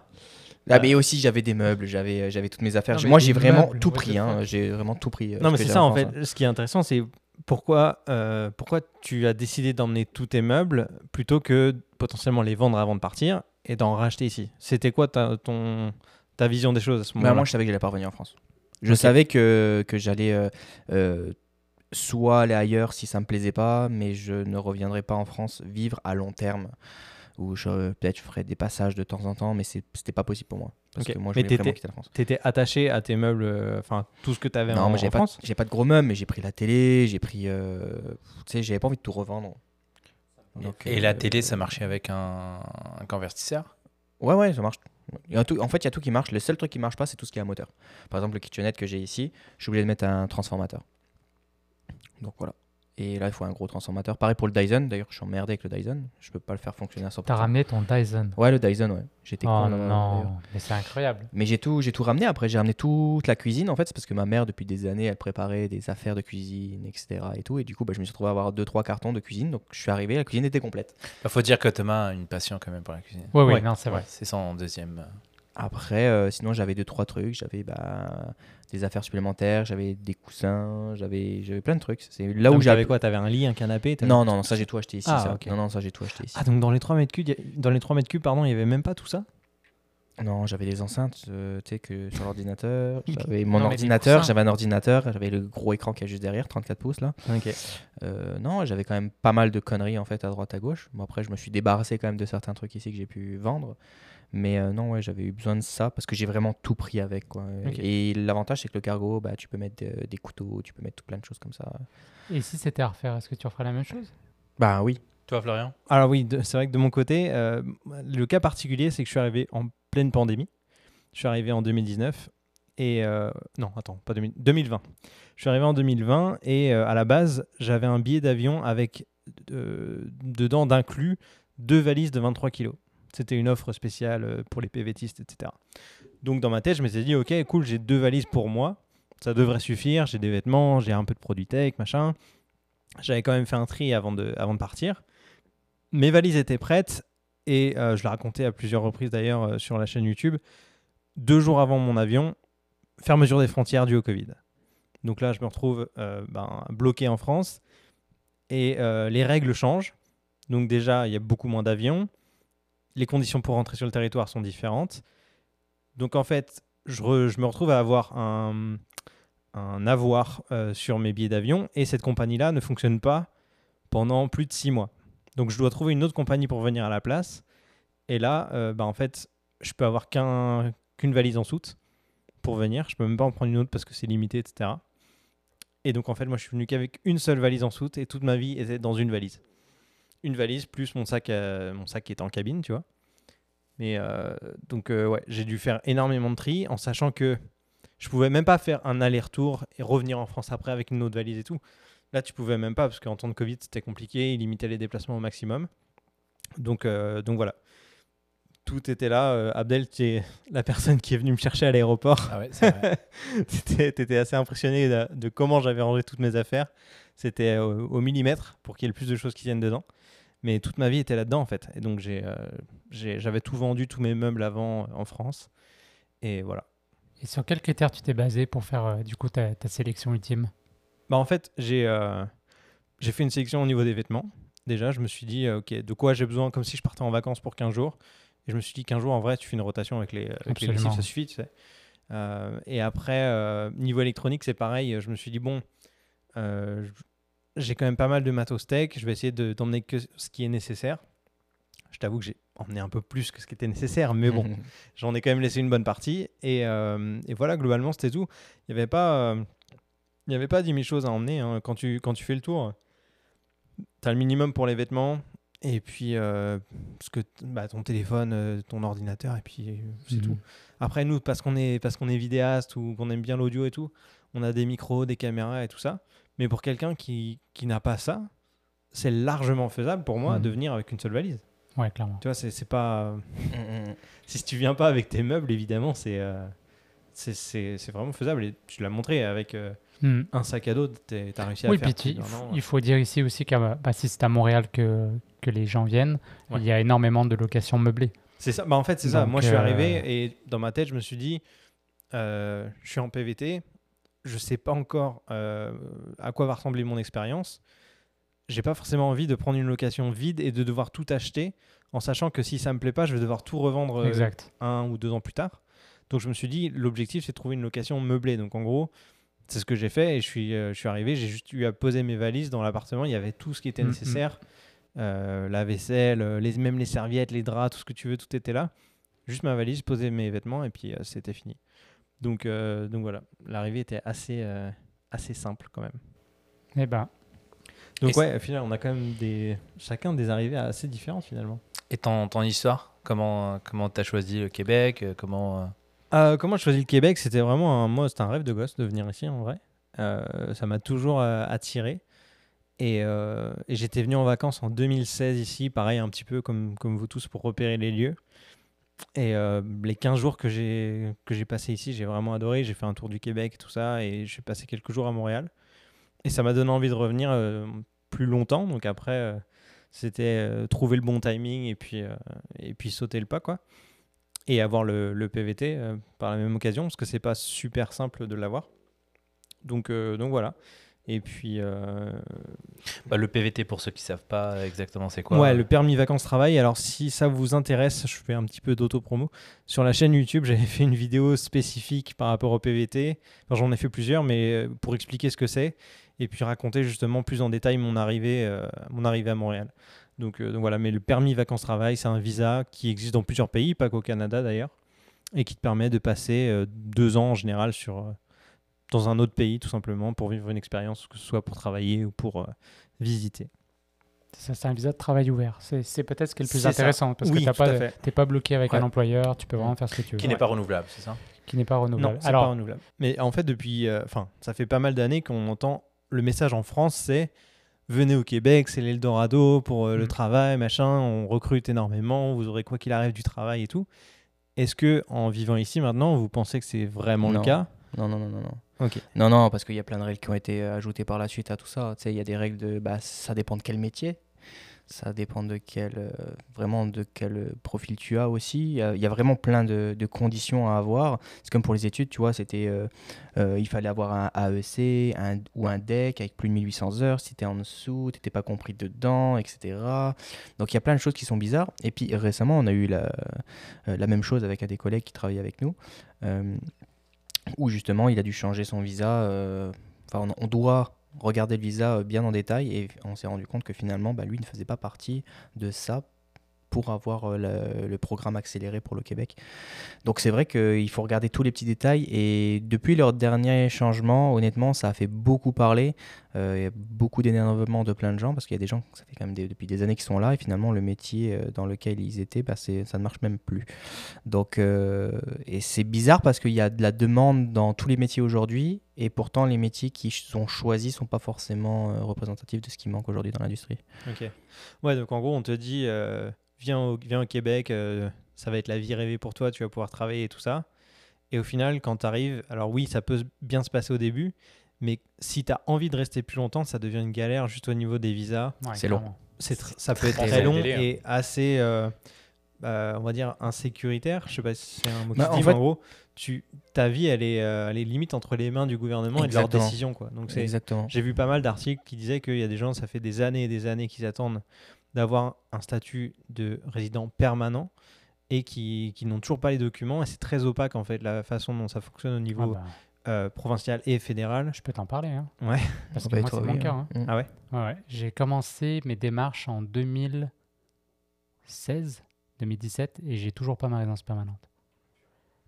[SPEAKER 4] Ah, mais aussi, j'avais des meubles, j'avais euh, j'avais toutes mes affaires.
[SPEAKER 3] Non,
[SPEAKER 4] Moi,
[SPEAKER 3] des
[SPEAKER 4] j'ai vraiment
[SPEAKER 3] meubles,
[SPEAKER 4] tout pris. hein.
[SPEAKER 3] fuck.
[SPEAKER 4] J'ai vraiment tout pris. euh,
[SPEAKER 1] Non, mais c'est ça en fait.
[SPEAKER 4] hein.
[SPEAKER 1] Ce qui est intéressant, c'est pourquoi, euh, pourquoi tu as décidé d'emmener tous tes meubles plutôt que potentiellement les vendre avant de partir et d'en racheter ici? C'était quoi ta, ton, ta vision des choses à ce
[SPEAKER 4] Bah,
[SPEAKER 1] moment-là
[SPEAKER 4] moi, je savais que j'allais pas revenir en France. Je savais que, que j'allais euh, euh, soit aller ailleurs si ça me plaisait pas, mais je ne reviendrai pas en France vivre à long terme. Ou je- peut-être je ferais des passages de temps en temps, mais c'était pas possible pour moi. Parce que moi, je
[SPEAKER 1] Mais
[SPEAKER 4] voulais vraiment
[SPEAKER 1] t'étais-
[SPEAKER 4] quitter la France.
[SPEAKER 1] T'étais attaché à tes meubles, euh, enfin tout ce que tu avais
[SPEAKER 4] Non,
[SPEAKER 1] en,
[SPEAKER 4] moi, j'ai
[SPEAKER 1] en
[SPEAKER 4] pas,
[SPEAKER 1] France
[SPEAKER 4] j'ai pas de gros meubles, mais j'ai pris la télé, j'ai pris. euh, tu sais, j'avais pas envie de tout revendre. Donc,
[SPEAKER 2] Et
[SPEAKER 4] euh,
[SPEAKER 2] la télé, ça marchait avec un, un convertisseur?
[SPEAKER 4] Ouais, ouais, ça marche. En fait, il y a tout qui marche. Le seul truc qui marche pas, c'est tout ce qui est à moteur. Par exemple, le kitchenette que j'ai ici, je suis obligé de mettre un transformateur. Donc voilà. Et là, il faut un gros transformateur. Pareil pour le Dyson. D'ailleurs, je suis emmerdé avec le Dyson. Je peux pas le faire fonctionner à 100%.
[SPEAKER 3] T'as ramené ton Dyson.
[SPEAKER 4] Ouais, le Dyson, ouais. J'étais
[SPEAKER 3] Oh
[SPEAKER 4] con
[SPEAKER 3] non, mais c'est incroyable.
[SPEAKER 4] Mais j'ai tout, j'ai tout ramené. Après, j'ai ramené toute la cuisine. En fait, c'est parce que ma mère, depuis des années, elle préparait des affaires de cuisine, etc. Et tout. Et du coup, bah, je me suis retrouvé à avoir 2-3 cartons de cuisine. Donc, je suis arrivé, la cuisine était complète.
[SPEAKER 2] Il faut dire que Thomas a une passion quand même pour la cuisine.
[SPEAKER 3] Oui, oui,
[SPEAKER 1] Ouais.
[SPEAKER 3] non, c'est vrai.
[SPEAKER 2] C'est son deuxième. euh,
[SPEAKER 4] Après, euh, sinon, j'avais deux, trois trucs. J'avais bah, des affaires supplémentaires, j'avais des coussins, j'avais j'avais plein de trucs. C'est là où j'avais
[SPEAKER 1] quoi T'avais un lit, un canapé
[SPEAKER 4] Non, non, non, ça j'ai tout acheté ici.
[SPEAKER 1] Ah,
[SPEAKER 4] ça.
[SPEAKER 1] ok.
[SPEAKER 4] Non, non, ça j'ai tout acheté ici.
[SPEAKER 1] Ah, donc dans les 3 mètres cubes, a- dans les 3 mètres cubes, pardon, il y avait même pas tout ça?
[SPEAKER 4] Non, j'avais des enceintes, euh, tu sais, que sur l'ordinateur. J'avais mon
[SPEAKER 3] Non,
[SPEAKER 4] ordinateur, j'avais un ordinateur, j'avais le gros écran qui est juste derrière, 34 pouces là.
[SPEAKER 1] Ok.
[SPEAKER 4] Euh, non, j'avais quand même pas mal de conneries en fait à droite à gauche. Bon, après, je me suis débarrassé quand même de certains trucs ici que j'ai pu vendre. Mais euh, non, ouais, j'avais eu besoin de ça parce que j'ai vraiment tout pris avec. Quoi. Et l'avantage, c'est que le cargo, bah, tu peux mettre euh, des couteaux, tu peux mettre tout plein de choses comme ça.
[SPEAKER 3] Et si c'était à refaire, est-ce que tu referais la même chose?
[SPEAKER 4] Bah oui.
[SPEAKER 2] Toi, Florian?
[SPEAKER 1] Alors oui, de- c'est vrai que de mon côté, euh, le cas particulier, c'est que je suis arrivé en pleine pandémie. Je suis arrivé en 2019 et euh, non, attends, pas 2000 2020. Je suis arrivé en 2020 et euh, à la base, j'avais un billet d'avion avec euh, dedans d'inclus deux valises de 23 kilos. C'était une offre spéciale euh, pour les PVTistes, etc. Donc dans ma tête, je m'étais dit, ok, cool, j'ai deux valises pour moi, ça devrait suffire. J'ai des vêtements, j'ai un peu de produits tech, machin. J'avais quand même fait un tri avant de, avant de partir. Mes valises étaient prêtes et euh, je l'ai raconté à plusieurs reprises d'ailleurs euh, sur la chaîne YouTube. Deux jours avant mon avion, fermeture des frontières due au Covid. Donc là, je me retrouve ben, bloqué en France et les règles changent. Donc déjà, il y a beaucoup moins d'avions. Les conditions pour rentrer sur le territoire sont différentes. Donc en fait, je, me retrouve à avoir un, un avoir euh, sur mes billets d'avion et cette compagnie-là ne fonctionne pas pendant plus de six mois. Donc je dois trouver une autre compagnie pour venir à la place. Et là, euh, bah, en fait, je peux avoir qu'un- qu'une valise en soute pour venir. Je peux même pas en prendre une autre parce que c'est limité, etc. Et donc en fait, moi, je suis venu qu'avec une seule valise en soute et toute ma vie était dans une valise. Une valise plus mon sac, euh, mon sac qui était en cabine, tu vois. Mais euh, donc euh, ouais, j'ai dû faire énormément de tri en sachant que je pouvais même pas faire un aller-retour et revenir en France après avec une autre valise et tout. Là, tu pouvais même pas parce qu'en temps de Covid, c'était compliqué, ils limitaient les déplacements au maximum. Donc, euh, donc voilà. Tout était là. Abdel, tu es la personne qui est venue me chercher à l'aéroport.
[SPEAKER 2] Ah ouais.
[SPEAKER 1] Tu étais assez impressionné de, de comment j'avais rangé toutes mes affaires. C'était au, au millimètre pour qu'il y ait le plus de choses qui viennent dedans. Mais toute ma vie était là-dedans en fait. Et donc euh, j'avais tout vendu, tous mes meubles avant euh, en France. Et voilà.
[SPEAKER 3] Et sur quels critères tu t'es basé pour faire euh, du coup ta, ta sélection ultime?
[SPEAKER 1] Bah en fait, j'ai euh, fait une sélection au niveau des vêtements. Déjà, je me suis dit, euh, ok, de quoi j'ai besoin, comme si je partais en vacances pour 15 jours. Et je me suis dit, 15 jours, en vrai, tu fais une rotation avec les, avec les lessives, ça suffit, tu sais. Euh, et après, euh, niveau électronique, c'est pareil. Je me suis dit, bon, euh, j'ai quand même pas mal de matos tech. Je vais essayer de- d'emmener que ce qui est nécessaire. Je t'avoue que j'ai emmené un peu plus que ce qui était nécessaire, mais bon, j'en ai quand même laissé une bonne partie. Et, euh, et voilà, globalement, c'était tout. Il n'y avait pas, euh, il avait pas 10 000 choses à emmener. hein. Quand, tu, quand tu fais le tour, tu as le minimum pour les vêtements. Et puis, euh, ce que, bah, ton téléphone, euh, ton ordinateur, et puis euh, c'est
[SPEAKER 3] Mhm.
[SPEAKER 1] tout. Après, nous, parce qu'on est, parce qu'on est vidéaste ou qu'on aime bien l'audio et tout, on a des micros, des caméras et tout ça. Mais pour quelqu'un qui, qui n'a pas ça, c'est largement faisable pour moi
[SPEAKER 3] Mhm.
[SPEAKER 1] de venir avec une seule valise.
[SPEAKER 3] Ouais, clairement.
[SPEAKER 1] Tu vois, c'est c'est pas.
[SPEAKER 4] Mm, mm.
[SPEAKER 1] Si tu viens pas avec tes meubles, évidemment, c'est euh, c'est- c'est c'est vraiment faisable. Et tu l'as montré avec euh, un sac à dos, t'es- t'as réussi à
[SPEAKER 3] Oui,
[SPEAKER 1] faire.
[SPEAKER 3] puis tu-
[SPEAKER 1] d'un an.
[SPEAKER 3] il faut dire ici aussi que bah, si c'est à Montréal que, que les gens viennent,
[SPEAKER 1] Ouais.
[SPEAKER 3] il y a énormément de locations meublées.
[SPEAKER 1] C'est ça. Bah, en fait, c'est ça. Moi, je suis
[SPEAKER 3] euh,
[SPEAKER 1] arrivé et dans ma tête, je me suis dit, euh, je suis en PVT, je sais pas encore euh, à quoi va ressembler mon expérience. J'ai pas forcément envie de prendre une location vide et de devoir tout acheter en sachant que si ça me plaît pas, je vais devoir tout revendre euh,
[SPEAKER 3] exact.
[SPEAKER 1] un ou deux ans plus tard. Donc je me suis dit, l'objectif c'est de trouver une location meublée. Donc en gros, c'est ce que j'ai fait et je suis, euh, je suis arrivé, j'ai juste eu à poser mes valises dans l'appartement. Il y avait tout ce qui était
[SPEAKER 3] Mhm.
[SPEAKER 1] nécessaire. Euh, la vaisselle, les, même les serviettes, les draps, tout ce que tu veux, tout était là. Juste ma valise, poser mes vêtements et puis c'était fini. Donc, euh, donc voilà, l'arrivée était assez, euh, assez simple quand même.
[SPEAKER 3] Eh ben,
[SPEAKER 1] Donc
[SPEAKER 2] Et
[SPEAKER 1] ouais, au final, on a quand même des, chacun des arrivées assez différentes finalement.
[SPEAKER 2] Et ton, ton histoire Comment comment t'as choisi le Québec euh, Comment euh,
[SPEAKER 1] Euh, comment je choisis le Québec C'était vraiment un, moi, c'était un rêve de gosse de venir ici en vrai. Euh, ça m'a toujours euh, attiré. Et, euh, et j'étais venu en vacances en 2016 ici, pareil, un petit peu comme, comme vous tous pour repérer les lieux. Et euh, les 15 jours que j'ai que passé ici, j'ai vraiment adoré. J'ai fait un tour du Québec, tout ça, et j'ai passé quelques jours à Montréal. Et ça m'a donné envie de revenir euh, plus longtemps. Donc après, euh, c'était trouver le bon timing et puis, et puis sauter le pas, quoi. et avoir le, le PVT par la même occasion, parce que c'est pas super simple de l'avoir. Donc, donc voilà. Et puis, euh,
[SPEAKER 2] Bah, le PVT, pour ceux qui savent pas exactement c'est quoi.
[SPEAKER 1] ouais, le permis vacances-travail. Alors, si ça vous intéresse, je fais un petit peu d'auto-promo. Sur la chaîne YouTube, j'avais fait une vidéo spécifique par rapport au PVT. Enfin, j'en ai fait plusieurs, mais euh, pour expliquer ce que c'est. Et puis raconter justement plus en détail mon arrivée, euh, mon arrivée à Montréal. Donc, euh, donc voilà, mais le permis vacances-travail, c'est un visa qui existe dans plusieurs pays, pas qu'au Canada d'ailleurs, et qui te permet de passer euh, deux ans en général sur, euh, dans un autre pays, tout simplement, pour vivre une expérience, que ce soit pour travailler ou pour euh, visiter.
[SPEAKER 3] Ça, c'est un visa de travail ouvert. C'est peut-être ce qui est le plus
[SPEAKER 1] ça.
[SPEAKER 3] intéressant parce
[SPEAKER 1] Oui,
[SPEAKER 3] que tu n'es pas, pas bloqué avec
[SPEAKER 1] Ouais.
[SPEAKER 3] un employeur, tu peux vraiment faire ce que tu veux.
[SPEAKER 2] Qui n'est
[SPEAKER 3] Ouais.
[SPEAKER 2] pas renouvelable, c'est ça
[SPEAKER 3] Qui n'est pas renouvelable.
[SPEAKER 1] Non,
[SPEAKER 3] Alors,
[SPEAKER 1] pas renouvelable. Mais en fait, depuis, euh, enfin, ça fait pas mal d'années qu'on entend le message en France, c'est venez au Québec, c'est l'Eldorado pour euh, le
[SPEAKER 3] Mm.
[SPEAKER 1] travail, machin, on recrute énormément, vous aurez quoi qu'il arrive du travail et tout. Est-ce que en vivant ici maintenant, vous pensez que c'est vraiment
[SPEAKER 4] Non.
[SPEAKER 1] le cas?
[SPEAKER 4] Non, non, non, non, non. Non, non, parce qu'il y a plein de règles qui ont été euh, ajoutées par la suite à tout ça. Tu sais, il y a des règles de. Bah, ça dépend de quel métier. Ça dépend de quel. euh, vraiment de quel euh, profil tu as aussi. Il y a, vraiment plein de, conditions à avoir. C'est comme pour les études, tu vois, c'était. il fallait avoir un AEC un, ou un DEC avec plus de 1800 heures. Si t'es en dessous, t'étais pas compris dedans, etc. Donc il y a plein de choses qui sont bizarres. Et puis récemment, on a eu la, la même chose avec un des collègues qui travaillait avec nous. Où justement il a dû changer son visa. euh, Enfin, on, on doit regarder le visa euh, bien en détail et on s'est rendu compte que finalement, bah, lui ne faisait pas partie de ça pour avoir euh, le, programme accéléré pour le Québec. Donc c'est vrai qu'il faut regarder tous les petits détails et depuis leur dernier changement, honnêtement, ça a fait beaucoup parler. Euh, Il y a beaucoup d'énervement de plein de gens parce qu'il y a des gens, ça fait quand même depuis des années qui sont là et finalement le métier euh, dans lequel ils étaient, bah, ça ne marche même plus. Donc, et c'est bizarre parce qu'il y a de la demande dans tous les métiers aujourd'hui, et pourtant les métiers qui sont choisis sont pas forcément représentatifs de ce qui manque aujourd'hui dans l'industrie.
[SPEAKER 1] Ok. Ouais, donc en gros, on te dit, viens, au, viens au Québec, euh, ça va être la vie rêvée pour toi, tu vas pouvoir travailler et tout ça. Et au final, quand tu arrives, alors oui, ça peut bien se passer au début, mais si tu as envie de rester plus longtemps, ça devient une galère juste au niveau des visas.
[SPEAKER 3] ouais,
[SPEAKER 4] c'est long.
[SPEAKER 1] C'est tr- ça peut être
[SPEAKER 2] très
[SPEAKER 1] très
[SPEAKER 2] long hein.
[SPEAKER 1] et assez, euh, euh, on va dire, insécuritaire. Je sais pas si c'est un mot qui
[SPEAKER 4] Bah, en
[SPEAKER 1] dit,
[SPEAKER 4] fait-
[SPEAKER 1] en gros, tu, ta vie, elle est, euh, elle est limite entre les mains du gouvernement et de leurs décisions. Quoi. Donc c'est
[SPEAKER 4] Exactement.
[SPEAKER 1] j'ai vu pas mal d'articles qui disaient qu'il y a des gens, ça fait des années et des années qu'ils attendent d'avoir un statut de résident permanent et qui, qui n'ont toujours pas les documents. Et c'est très opaque, en fait, la façon dont ça fonctionne au
[SPEAKER 3] Ah
[SPEAKER 1] niveau
[SPEAKER 3] bah,
[SPEAKER 1] euh, provincial et fédéral.
[SPEAKER 3] je peux t'en parler. Hein.
[SPEAKER 1] Ouais.
[SPEAKER 3] Parce
[SPEAKER 4] On
[SPEAKER 3] que
[SPEAKER 4] va
[SPEAKER 3] moi,
[SPEAKER 4] être
[SPEAKER 3] c'est mon cas.
[SPEAKER 4] hein.
[SPEAKER 3] hein.
[SPEAKER 1] Ah ouais
[SPEAKER 3] Ouais, ouais. J'ai commencé mes démarches en 2016, 2017 et j'ai toujours pas ma résidence permanente.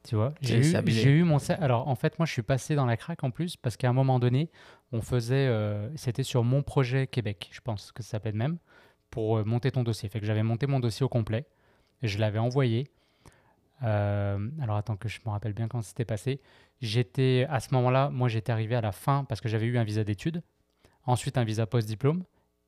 [SPEAKER 3] Tu vois, j'ai eu, eu mon. Alors en fait, moi je suis passé dans la craque en plus parce qu'à un moment donné, on faisait. euh, C'était sur mon projet Québec, je pense que ça s'appelait de même, pour euh, monter ton dossier. Fait que j'avais monté mon dossier au complet et je l'avais envoyé. Euh, alors attends que je me rappelle bien quand c'était passé. J'étais à ce moment-là, moi j'étais arrivé à la fin parce que j'avais eu un visa d'études, ensuite un visa post-diplôme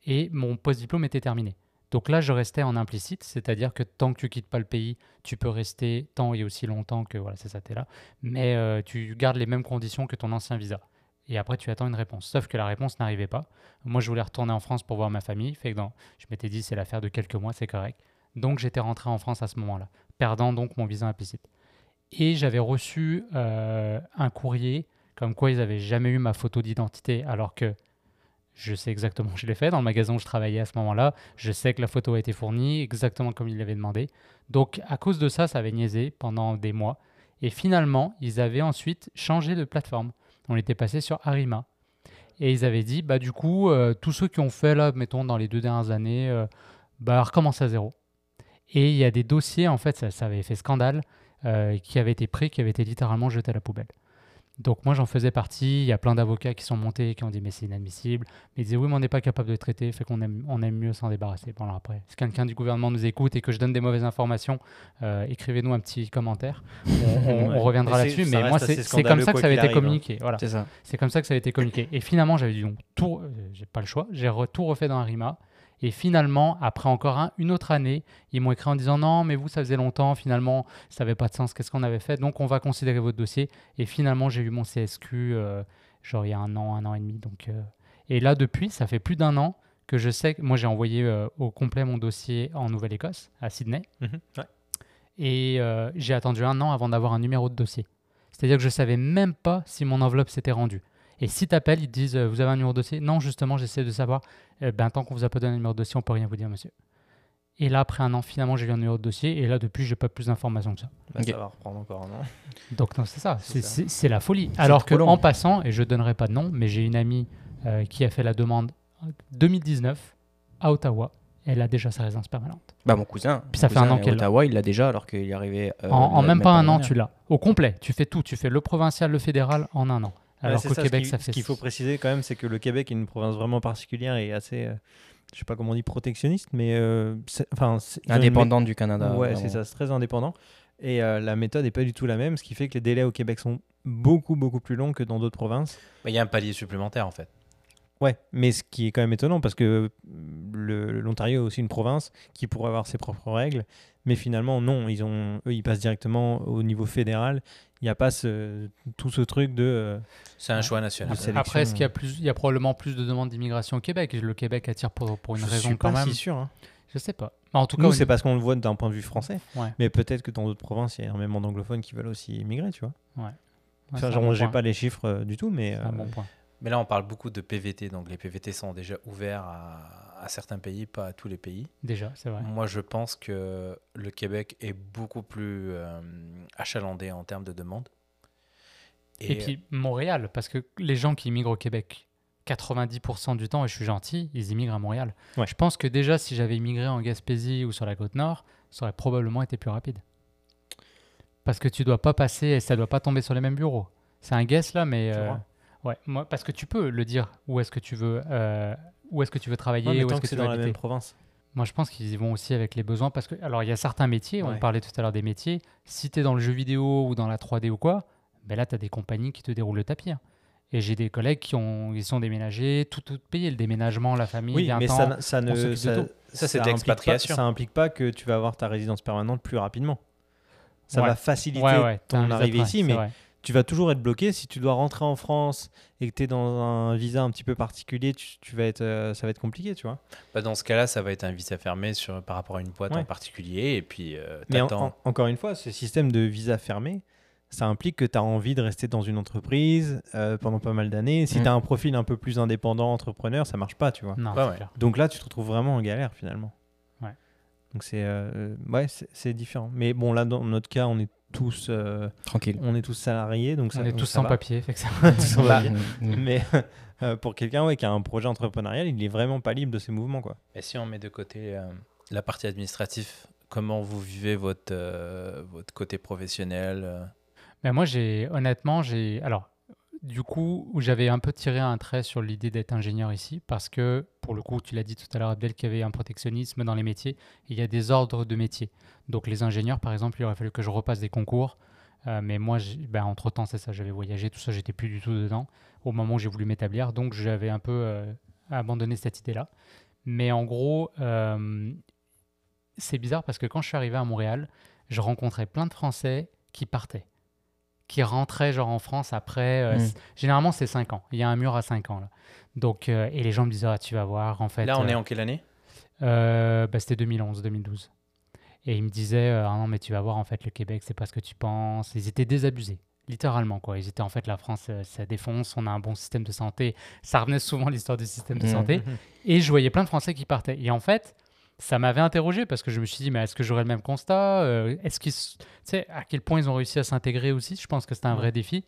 [SPEAKER 3] et mon post-diplôme était terminé. Donc là, je restais en implicite, c'est-à-dire que tant que tu quittes pas le pays, tu peux rester tant et aussi longtemps que voilà, c'est ça, t'es là. Mais euh, tu gardes les mêmes conditions que ton ancien visa. Et après, tu attends une réponse. Sauf que la réponse n'arrivait pas. Moi, je voulais retourner en France pour voir ma famille. Fait que je m'étais dit, c'est l'affaire de quelques mois, c'est correct. Donc, j'étais rentré en France à ce moment-là, perdant donc mon visa implicite. Et j'avais reçu euh, un courrier comme quoi ils n'avaient jamais eu ma photo d'identité, alors que je sais exactement où je l'ai fait. Dans le magasin où je travaillais à ce moment-là, je sais que la photo a été fournie exactement comme ils l'avaient demandé. Donc, à cause de ça, ça avait niaisé pendant des mois. Et finalement, ils avaient ensuite changé de plateforme. On était passé sur Arima. Et ils avaient dit, bah du coup, euh, tous ceux qui ont fait là, mettons, dans les deux dernières années, euh, bah recommence à zéro. Et il y a des dossiers, en fait, ça, ça avait fait scandale, euh, qui avaient été pris, qui avaient été littéralement jetés à la poubelle. Donc moi j'en faisais partie, il y a plein d'avocats qui sont montés, qui ont dit mais c'est inadmissible, mais ils disaient oui mais on n'est pas capable de traiter, fait qu'on aime, on aime mieux s'en débarrasser. Bon alors après, si quelqu'un du gouvernement nous écoute et que je donne des mauvaises informations, euh, écrivez-nous un petit commentaire, on, on- on
[SPEAKER 1] Ouais.
[SPEAKER 3] reviendra là-dessus, mais moi c'est comme ça que ça avait été
[SPEAKER 1] arrive, hein.
[SPEAKER 3] communiqué. Voilà.
[SPEAKER 4] C'est ça.
[SPEAKER 3] C'est comme ça que ça a été communiqué. Et finalement, j'avais dit donc tout, euh, j'ai pas le choix, j'ai re- tout refait dans Arima. Et finalement, après encore un- une autre année, ils m'ont écrit en disant non, mais vous, ça faisait longtemps, finalement, ça n'avait pas de sens, qu'est-ce qu'on avait fait? Donc, on va considérer votre dossier. Et finalement, j'ai eu mon CSQ, euh, genre il y a un an, un an et demi. Donc, euh, Et là, depuis, ça fait plus d'un an que je sais que moi, j'ai envoyé euh, au complet mon dossier en Nouvelle-Écosse, à Sydney.
[SPEAKER 1] Mhm, ouais.
[SPEAKER 3] Et j'ai attendu un an avant d'avoir un numéro de dossier. C'est-à-dire que je savais même pas si mon enveloppe s'était rendue. Et si tu appelles, ils te disent euh, Vous avez un numéro de dossier Non, justement, j'essaie de savoir. Eh ben, tant qu'on vous a pas donné un numéro de dossier, on peut rien vous dire, monsieur. Et là, après un an, finalement, j'ai eu un numéro de dossier. Et là, depuis, j'ai pas plus d'informations que ça.
[SPEAKER 1] Bah,
[SPEAKER 4] Ok.
[SPEAKER 1] Ça va reprendre encore un an.
[SPEAKER 3] Donc, non, c'est ça.
[SPEAKER 1] C'est
[SPEAKER 3] la folie. Alors que
[SPEAKER 4] long.
[SPEAKER 3] en passant, et je donnerai pas de nom, mais j'ai une amie euh, qui a fait la demande en 2019 à Ottawa. Elle a déjà sa résidence permanente.
[SPEAKER 4] Bah, mon cousin.
[SPEAKER 3] Puis ça fait un an
[SPEAKER 4] est à
[SPEAKER 3] qu'elle.
[SPEAKER 4] Ottawa, il l'a déjà alors qu'il est arrivé. euh,
[SPEAKER 3] en, en même pas un an, tu l'as. Au complet, tu fais tout. Tu fais le provincial, le fédéral en un an. Alors
[SPEAKER 1] c'est
[SPEAKER 3] qu'au
[SPEAKER 1] ça,
[SPEAKER 3] Québec,
[SPEAKER 1] ce
[SPEAKER 3] ça
[SPEAKER 1] qui-
[SPEAKER 3] fait.
[SPEAKER 1] Ce qu'il faut préciser quand même, c'est que le Québec est une province vraiment particulière et assez, euh, je sais pas comment on dit, protectionniste, mais euh, c'est- enfin, c'est- ils ont une
[SPEAKER 4] Indépendant du Canada.
[SPEAKER 1] Ouais, c'est ça, c'est très indépendant. Et euh, la méthode n'est pas du tout la même, ce qui fait que les délais au Québec sont beaucoup, beaucoup plus longs que dans d'autres provinces.
[SPEAKER 2] Mais Il y a un palier supplémentaire en fait.
[SPEAKER 1] Ouais, mais ce qui est quand même étonnant parce que le- l'Ontario est aussi une province qui pourrait avoir ses propres règles, mais finalement non, ils ont, eux ils passent directement au niveau fédéral. Il n'y a pas ce, tout ce truc de. euh,
[SPEAKER 2] C'est un choix national.
[SPEAKER 3] Après, est-ce qu'il y a plus, il y a probablement plus de demandes d'immigration au Québec? Et Le Québec attire pour, pour une
[SPEAKER 1] je
[SPEAKER 3] raison
[SPEAKER 1] suis
[SPEAKER 3] quand
[SPEAKER 1] pas
[SPEAKER 3] même.
[SPEAKER 1] si sûr. hein.
[SPEAKER 3] Je sais pas. Mais en tout cas,
[SPEAKER 1] Nous, c'est parce qu'on le voit d'un point de vue français,
[SPEAKER 3] Ouais.
[SPEAKER 1] mais peut-être que dans d'autres provinces, il y a énormément d'anglophones qui veulent aussi immigrer, tu vois.
[SPEAKER 3] Ouais,
[SPEAKER 1] Enfin, genre,
[SPEAKER 3] bon
[SPEAKER 1] j'ai pas les chiffres euh, du tout, mais
[SPEAKER 3] C'est un
[SPEAKER 1] euh,
[SPEAKER 3] bon point.
[SPEAKER 2] Mais là, on parle beaucoup de PVT, donc les PVT sont déjà ouverts à, à certains pays, pas à tous les pays.
[SPEAKER 3] Déjà, c'est vrai.
[SPEAKER 2] Moi, je pense que le Québec est beaucoup plus euh, achalandé en termes de demande.
[SPEAKER 3] Et, puis Montréal, parce que les gens qui immigrent au Québec, 90% du temps, et je suis gentil, ils immigrent à Montréal.
[SPEAKER 1] Ouais.
[SPEAKER 3] Je pense que déjà, si j'avais immigré en Gaspésie ou sur la côte nord, ça aurait probablement été plus rapide. Parce que tu dois pas passer, et ça doit pas tomber sur les mêmes bureaux. C'est un guess là, mais
[SPEAKER 1] Tu
[SPEAKER 3] euh, ouais, moi, parce que tu peux le dire où est-ce que tu veux, euh, où est-ce que tu veux travailler,
[SPEAKER 1] ouais, mais
[SPEAKER 3] où
[SPEAKER 1] tant
[SPEAKER 3] est-ce
[SPEAKER 1] que
[SPEAKER 3] que
[SPEAKER 1] c'est
[SPEAKER 3] tu veux
[SPEAKER 1] dans la
[SPEAKER 3] habiter.
[SPEAKER 1] même province.
[SPEAKER 3] Moi, je pense qu'ils y vont aussi avec les besoins parce que, alors, il y a certains métiers, on parlait tout à l'heure des métiers. Si tu es dans le jeu vidéo ou dans la 3D ou quoi, ben là, tu as des compagnies qui te déroulent le tapis. hein. Et j'ai des collègues qui ont, ils sont déménagés, tout, tout payé, le déménagement, la famille,
[SPEAKER 1] Oui, mais
[SPEAKER 3] temps.
[SPEAKER 1] ça, ça ne. Ça,
[SPEAKER 3] tout.
[SPEAKER 2] Ça, c'est de
[SPEAKER 1] implique pas-
[SPEAKER 2] l'expatriation.
[SPEAKER 1] Ça implique pas que tu vas avoir ta résidence permanente plus rapidement. Ça
[SPEAKER 3] Ouais.
[SPEAKER 1] va faciliter
[SPEAKER 3] ouais, ouais,
[SPEAKER 1] ton arrivée ici, mais. Tu vas toujours être bloqué. Si tu dois rentrer en France et que tu es dans un visa un petit peu particulier, tu, tu vas être, euh, ça va être compliqué, tu vois.
[SPEAKER 2] Bah, dans ce cas-là, ça va être un visa fermé sur, par rapport à une boîte
[SPEAKER 1] Ouais.
[SPEAKER 2] en particulier. Et puis, euh,
[SPEAKER 1] Mais en-
[SPEAKER 2] t'attends.
[SPEAKER 1] en- encore une fois, ce système de visa fermé, ça implique que tu as envie de rester dans une entreprise euh, pendant pas mal d'années. Si
[SPEAKER 4] Mm.
[SPEAKER 1] tu as un profil un peu plus indépendant, entrepreneur, ça marche pas, tu vois.
[SPEAKER 3] Non,
[SPEAKER 2] ouais.
[SPEAKER 1] Donc là, tu te retrouves vraiment en galère finalement.
[SPEAKER 3] Ouais.
[SPEAKER 1] Donc c'est euh, ouais, c'est différent. Mais bon, là, dans notre cas, on est tous, euh,
[SPEAKER 4] Tranquille.
[SPEAKER 1] on est tous salariés, donc ça,
[SPEAKER 3] On est tous sans
[SPEAKER 1] va.
[SPEAKER 3] papier. fait que ça-
[SPEAKER 1] Tous sans
[SPEAKER 4] Bah,
[SPEAKER 1] papier. Mais euh, pour quelqu'un ouais, qui a un projet entrepreneurial, il est vraiment pas libre de ses mouvements, quoi.
[SPEAKER 2] Et si on met de côté euh, la partie administrative, comment vous vivez votre, euh, votre côté professionnel euh,
[SPEAKER 3] Mais moi, j'ai honnêtement, j'ai alors du coup, j'avais un peu tiré un trait sur l'idée d'être ingénieur ici, parce que pour le coup, tu l'as dit tout à l'heure, Abdel, qu'il y avait un protectionnisme dans les métiers. Il y a des ordres de métiers. Donc les ingénieurs, par exemple, il aurait fallu que je repasse des concours. Euh, mais moi, ben, entre-temps, c'est ça, j'avais voyagé, tout ça, j'étais plus du tout dedans au moment où j'ai voulu m'établir. Donc j'avais un peu euh, abandonné cette idée-là. Mais en gros, euh, c'est bizarre parce que quand je suis arrivé à Montréal, je rencontrais plein de Français qui partaient, qui rentraient genre en France après. euh,
[SPEAKER 4] Mm.
[SPEAKER 3] Généralement, c'est 5 ans. Il y a un mur à 5 ans là. Donc, euh, et les gens me disaient, ah, tu vas voir, en fait.
[SPEAKER 2] Là, on
[SPEAKER 3] euh,
[SPEAKER 2] est en quelle année?
[SPEAKER 3] euh, bah, c'était 2011, 2012. Et ils me disaient, ah non, mais tu vas voir, en fait, le Québec, c'est pas ce que tu penses. Ils étaient désabusés, littéralement, quoi. Ils étaient, en fait, la France, ça défonce, on a un bon système de santé. Ça revenait souvent l'histoire du système de
[SPEAKER 4] Mhm.
[SPEAKER 3] santé. Et je voyais plein de Français qui partaient. Et en fait, ça m'avait interrogé parce que je me suis dit, mais est-ce que j'aurais le même constat Euh, Est-ce qu'ils, tu sais, à quel point ils ont réussi à s'intégrer aussi Je pense que c'était un vrai défi.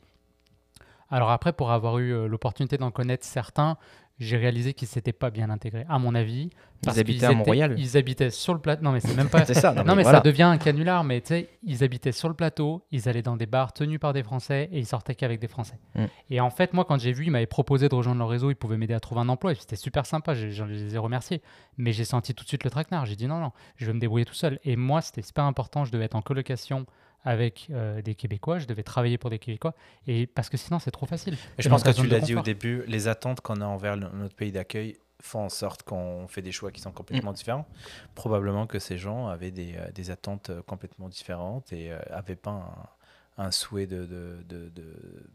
[SPEAKER 3] Alors après, pour avoir eu euh, l'opportunité d'en connaître certains, j'ai réalisé qu'ils s'étaient pas bien intégrés, à mon avis. parce
[SPEAKER 4] habitaient à
[SPEAKER 3] étaient-
[SPEAKER 4] Mont-Royal.
[SPEAKER 3] Ils habitaient sur le plateau. Non, mais c'est même pas.
[SPEAKER 4] Ça.
[SPEAKER 3] Non, mais
[SPEAKER 4] voilà.
[SPEAKER 3] ça devient un canular. Mais tu sais, ils habitaient sur le plateau, ils allaient dans des bars tenus par des Français et ils sortaient qu'avec des Français.
[SPEAKER 4] Mm.
[SPEAKER 3] Et en fait, moi, quand j'ai vu, ils m'avaient proposé de rejoindre leur réseau, ils pouvaient m'aider à trouver un emploi. et C'était super sympa, j'ai- je les ai remerciés. Mais j'ai senti tout de suite le traquenard. J'ai dit non, non, je vais me débrouiller tout seul. Et moi, c'était super important. Je devais être en colocation avec euh, des Québécois, je devais travailler pour des Québécois. Et parce que sinon, c'est trop facile.
[SPEAKER 2] Mais Je pense que tu l'as dit au début, les attentes qu'on a envers le- notre pays d'accueil font en sorte qu'on fait des choix qui sont
[SPEAKER 3] Mm.
[SPEAKER 2] complètement différents. Probablement que ces gens avaient des, euh, des attentes euh, complètement différentes et n'avaient pas un, un souhait de, de, de, de-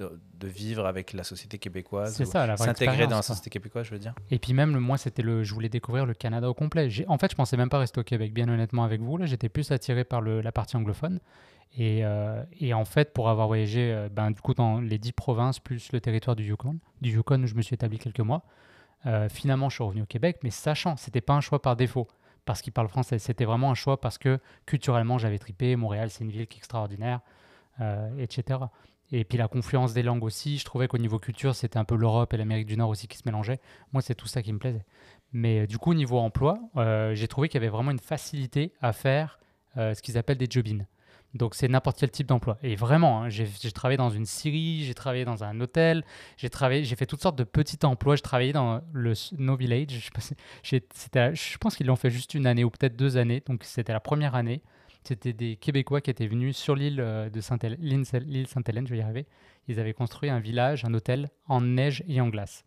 [SPEAKER 2] de, de vivre avec la société québécoise.
[SPEAKER 3] C'est ça,
[SPEAKER 2] S'intégrer dans la société québécoise, je veux dire.
[SPEAKER 3] Et puis même, le- moi, c'était le, je voulais découvrir le Canada au complet. En fait, je pensais même pas rester au Québec, bien honnêtement avec vous. Là, j'étais plus attiré par le, la partie anglophone. Et, euh, et en fait, pour avoir voyagé, euh, ben, du coup, dans les dix provinces plus le territoire du Yukon, du Yukon où je me suis établi quelques mois, euh, finalement, je suis revenu au Québec, mais sachant, c'était pas un choix par défaut, parce qu'il parle français. C'était vraiment un choix parce que culturellement, j'avais tripé. Montréal, c'est une ville qui est extraordinaire, etc. Et puis la confluence des langues aussi, je trouvais qu'au niveau culture, c'était un peu l'Europe et l'Amérique du Nord aussi qui se mélangeaient. Moi, c'est tout ça qui me plaisait. Mais euh, du coup, au niveau emploi, euh, j'ai trouvé qu'il y avait vraiment une facilité à faire euh, ce qu'ils appellent des job-in. Donc, c'est n'importe quel type d'emploi. Et vraiment, hein, j'ai travaillé dans une scierie, j'ai travaillé dans un hôtel, j'ai fait toutes sortes de petits emplois. J'ai travaillé dans le Snow Village. Je pense qu'ils l'ont fait juste une année ou peut-être deux années. Donc, c'était la première année. C'était des Québécois qui étaient venus sur l'île euh, de Sainte-Hélène, Saint- je vais y arriver. Ils avaient construit un village, un hôtel en neige et en glace.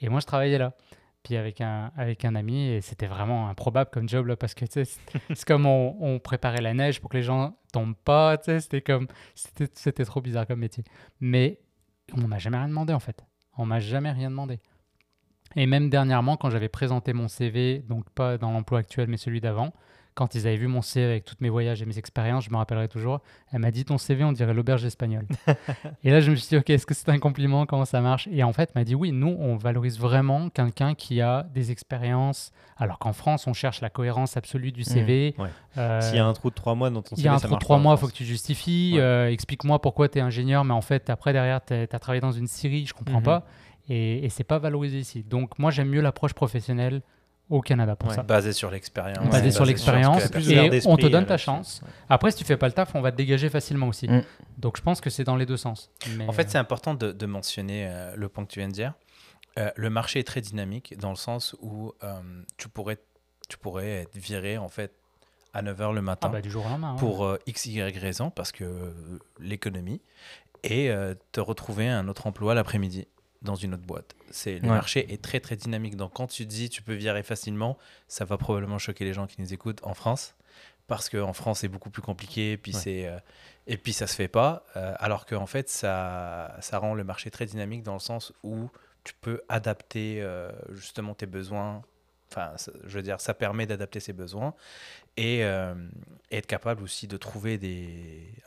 [SPEAKER 3] Et moi, je travaillais là. Puis avec un, avec un ami, et c'était vraiment improbable comme job, là, parce que c'est c'est comme on, on préparait la neige pour que les gens tombent pas, c'était comme, c'était c'était trop bizarre comme métier. Mais on m'a jamais rien demandé, en fait. On m'a jamais rien demandé. Et même dernièrement, quand j'avais présenté mon CV, donc pas dans l'emploi actuel, mais celui d'avant, quand ils avaient vu mon CV avec tous mes voyages et mes expériences, je me rappellerai toujours, elle m'a dit ton CV, on dirait l'auberge espagnole. et là, je me suis dit, ok, est-ce que c'est un compliment? Comment ça marche? Et en fait, elle m'a dit, oui, nous, on valorise vraiment quelqu'un qui a des expériences, alors qu'en France, on cherche la cohérence absolue du CV.
[SPEAKER 1] ouais.
[SPEAKER 3] Euh,
[SPEAKER 1] S'il y a un trou de trois mois dans ton
[SPEAKER 3] il y a
[SPEAKER 1] CV,
[SPEAKER 3] un
[SPEAKER 1] ça
[SPEAKER 3] trou de trois mois, il faut que tu justifies.
[SPEAKER 1] Ouais.
[SPEAKER 3] euh, Explique-moi pourquoi tu es ingénieur, mais en fait, après, derrière, tu as travaillé dans une scierie, je comprends
[SPEAKER 1] Mhm.
[SPEAKER 3] pas. Et, et c'est pas valorisé ici. Donc, moi, j'aime mieux l'approche professionnelle au Canada pour
[SPEAKER 1] Ouais.
[SPEAKER 3] ça.
[SPEAKER 2] Basé sur l'expérience.
[SPEAKER 3] Basé sur
[SPEAKER 2] ce
[SPEAKER 3] l'expérience, et on te donne
[SPEAKER 1] euh,
[SPEAKER 3] ta
[SPEAKER 1] là-dessus.
[SPEAKER 3] chance. Après, si tu fais pas le taf, on va te dégager facilement aussi.
[SPEAKER 4] Mm.
[SPEAKER 3] Donc, je pense que c'est dans les deux sens. Mais,
[SPEAKER 2] En fait, c'est
[SPEAKER 3] euh,
[SPEAKER 2] important de, de mentionner euh, le point que tu viens de dire. Euh, le marché est très dynamique dans le sens où euh, tu, pourrais, tu pourrais être viré en fait à 9h le matin
[SPEAKER 3] ah bah, du jour au lendemain. ouais.
[SPEAKER 2] pour euh, x, y raison parce que euh, l'économie et euh, te retrouver un autre emploi l'après-midi dans une autre boîte. C'est le
[SPEAKER 4] Ouais.
[SPEAKER 2] marché est très très dynamique. Donc quand tu dis tu peux virer facilement, ça va probablement choquer les gens qui nous écoutent en France parce qu'en France c'est beaucoup plus compliqué puis
[SPEAKER 1] Ouais.
[SPEAKER 2] c'est euh, et puis ça se fait pas euh, alors qu'en fait ça ça rend le marché très dynamique dans le sens où tu peux adapter euh, justement tes besoins enfin je veux dire ça permet d'adapter ses besoins et, euh, et être capable aussi de trouver des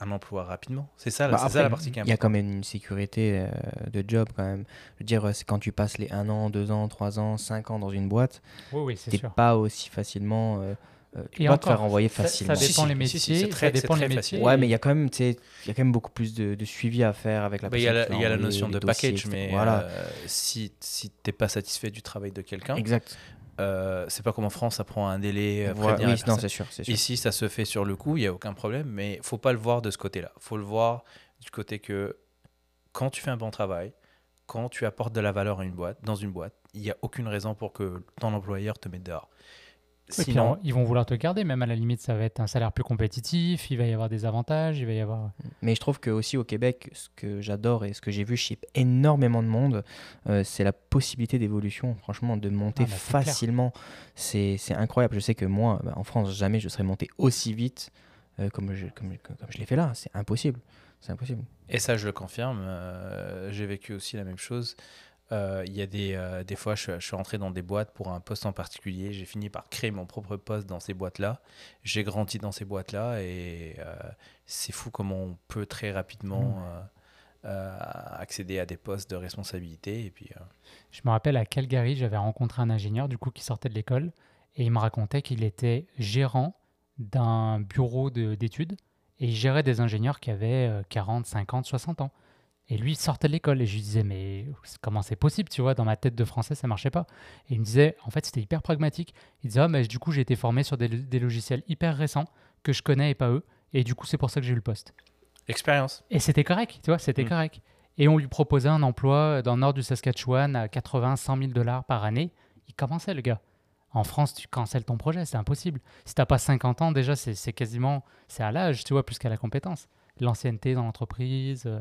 [SPEAKER 2] un emploi rapidement c'est ça, la-
[SPEAKER 4] Bah,
[SPEAKER 2] c'est ça la partie qui est
[SPEAKER 4] Il y a quand même une sécurité euh, de job quand même. Je veux dire, euh, c'est quand tu passes les 1 an, 2 ans, 3 ans, 5 ans dans une boîte,
[SPEAKER 3] Oui, oui, sûr.
[SPEAKER 4] pas aussi facilement. euh, euh, tu
[SPEAKER 3] Et
[SPEAKER 4] peux pas te
[SPEAKER 3] encore,
[SPEAKER 4] faire envoyer
[SPEAKER 3] ça-
[SPEAKER 4] facilement.
[SPEAKER 3] Ça, dépend
[SPEAKER 2] Si,
[SPEAKER 3] les métiers.
[SPEAKER 2] si, si, c'est très-
[SPEAKER 3] ça dépend les métiers.
[SPEAKER 2] facile.
[SPEAKER 4] Ouais, mais il y a quand même, tu sais, il y a quand même beaucoup plus de, de suivi à faire avec la
[SPEAKER 2] Bah, Il y a
[SPEAKER 4] personne.
[SPEAKER 2] la,
[SPEAKER 4] qui
[SPEAKER 2] il y a la
[SPEAKER 4] envoyé,
[SPEAKER 2] notion de
[SPEAKER 4] dossiers,
[SPEAKER 2] package, mais
[SPEAKER 4] voilà,
[SPEAKER 2] euh, si, si t'es pas satisfait du travail de quelqu'un,
[SPEAKER 4] exact.
[SPEAKER 2] Euh, c'est pas comme en France, ça prend un délai. euh,
[SPEAKER 4] Voilà,
[SPEAKER 2] prévenir
[SPEAKER 4] oui,
[SPEAKER 2] la
[SPEAKER 4] non,
[SPEAKER 2] personne.
[SPEAKER 4] c'est sûr, c'est sûr.
[SPEAKER 2] Ici, ça se fait sur le coup, il n'y a aucun problème, mais faut pas le voir de ce côté-là. faut le voir du côté que quand tu fais un bon travail, quand tu apportes de la valeur à une boîte, dans une boîte, il n'y a aucune raison pour que ton employeur te mette dehors.
[SPEAKER 3] Et puis,
[SPEAKER 2] Sinon,
[SPEAKER 3] on- ils vont vouloir te garder, même à la limite, ça va être un salaire plus compétitif, il va y avoir des avantages, il va y avoir.
[SPEAKER 4] Mais je trouve que aussi au Québec, ce que j'adore et ce que j'ai vu chez énormément de monde, euh, c'est la possibilité d'évolution. Franchement, de monter
[SPEAKER 3] Ah bah,
[SPEAKER 4] facilement, c'est c'est incroyable. Je sais que moi, bah, en France, jamais je serais monté aussi vite euh, comme je, comme, comme je l'ai fait là. C'est impossible. C'est impossible.
[SPEAKER 2] Et ça, je le confirme. euh, J'ai vécu aussi la même chose. Euh, Il y a des, euh, des fois, je, je suis rentré dans des boîtes pour un poste en particulier. J'ai fini par créer mon propre poste dans ces boîtes-là. J'ai grandi dans ces boîtes-là et euh, c'est fou comment on peut très rapidement euh, accéder à des postes de responsabilité. Et puis, euh,
[SPEAKER 3] Je me rappelle à Calgary, j'avais rencontré un ingénieur du coup qui sortait de l'école et il me racontait qu'il était gérant d'un bureau de- d'études et il gérait des ingénieurs qui avaient euh, 40, 50, 60 ans. Et lui, il sortait de l'école et je lui disais, mais comment c'est possible, tu vois, dans ma tête de français, ça marchait pas. Et il me disait, en fait, c'était hyper pragmatique. Il disait, ah, mais du coup, j'ai été formé sur des, des logiciels hyper récents que je connais et pas eux. Et du coup, c'est pour ça que j'ai eu le poste.
[SPEAKER 2] expérience.
[SPEAKER 3] Et c'était correct, tu vois, c'était
[SPEAKER 2] Mm.
[SPEAKER 3] correct. Et on lui proposait un emploi dans le nord du Saskatchewan à 80, 100 000 dollars par année. Il commençait, le gars. En France, tu cancelles ton projet, c'est impossible. Si t'as pas 50 ans, déjà, c'est c'est quasiment, c'est à l'âge, tu vois, plus qu'à la compétence. L'ancienneté dans l'entreprise, euh,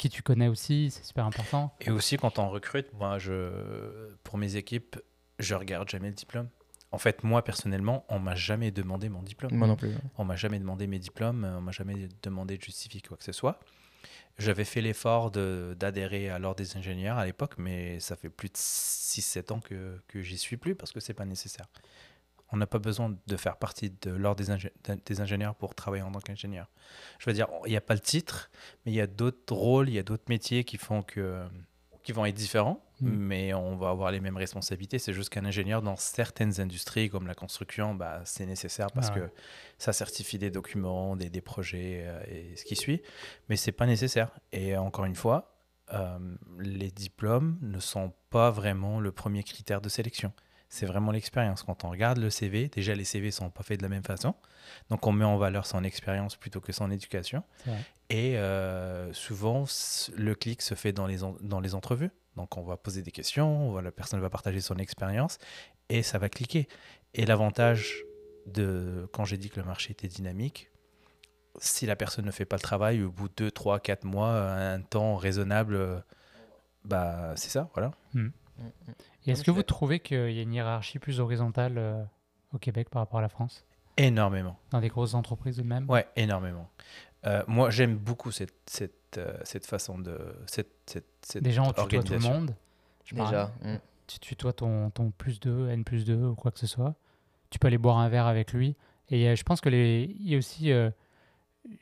[SPEAKER 3] qui tu connais aussi, c'est super important.
[SPEAKER 2] Et aussi, quand on recrute, moi, je, pour mes équipes, je regarde jamais le diplôme. En fait, moi, personnellement, on m'a jamais demandé mon diplôme.
[SPEAKER 4] Moi non plus.
[SPEAKER 2] On m'a jamais demandé mes diplômes, on m'a jamais demandé de justifier quoi que ce soit. J'avais fait l'effort de- d'adhérer à l'ordre des ingénieurs à l'époque, mais ça fait plus de 6-7 ans que, que j'y suis plus parce que c'est pas nécessaire. On n'a pas besoin de faire partie de l'ordre des, ingé- des ingénieurs pour travailler en tant qu'ingénieur. Je veux dire, il n'y a pas le titre, mais il y a d'autres rôles, il y a d'autres métiers qui font que qui vont être différents,
[SPEAKER 3] Mm.
[SPEAKER 2] mais on va avoir les mêmes responsabilités. C'est juste qu'un ingénieur dans certaines industries comme la construction, bah, c'est nécessaire parce
[SPEAKER 3] Ah ouais.
[SPEAKER 2] que ça certifie des documents, des, des projets euh, et ce qui suit, mais c'est pas nécessaire. Et encore une fois, euh, les diplômes ne sont pas vraiment le premier critère de sélection. C'est vraiment l'expérience. Quand on regarde le CV, déjà les CV sont pas faits de la même façon, donc on met en valeur son expérience plutôt que son éducation. Et euh, souvent, le clic se fait dans les, dans les entrevues. Donc, on va poser des questions, on va- la personne va partager son expérience et ça va cliquer. Et l'avantage de quand j'ai dit que le marché était dynamique, si la personne ne fait pas le travail, au bout de 2, 3, 4 mois, un temps raisonnable, bah, c'est ça, voilà.
[SPEAKER 3] Et est-ce que vous trouvez qu'il y a une hiérarchie plus horizontale euh, au Québec par rapport à la France?
[SPEAKER 2] Énormément.
[SPEAKER 3] Dans des grosses entreprises de même?
[SPEAKER 2] Ouais, énormément. Euh, moi, j'aime beaucoup cette, cette, euh, cette façon de. Cette, cette, cette
[SPEAKER 3] Des gens où tu tutoies tout le monde? Je
[SPEAKER 4] Déjà. mm.
[SPEAKER 3] tu tutoies ton, ton plus 2, N plus 2 ou quoi que ce soit. Tu peux aller boire un verre avec lui. Et euh, je pense que les, il y a aussi. euh,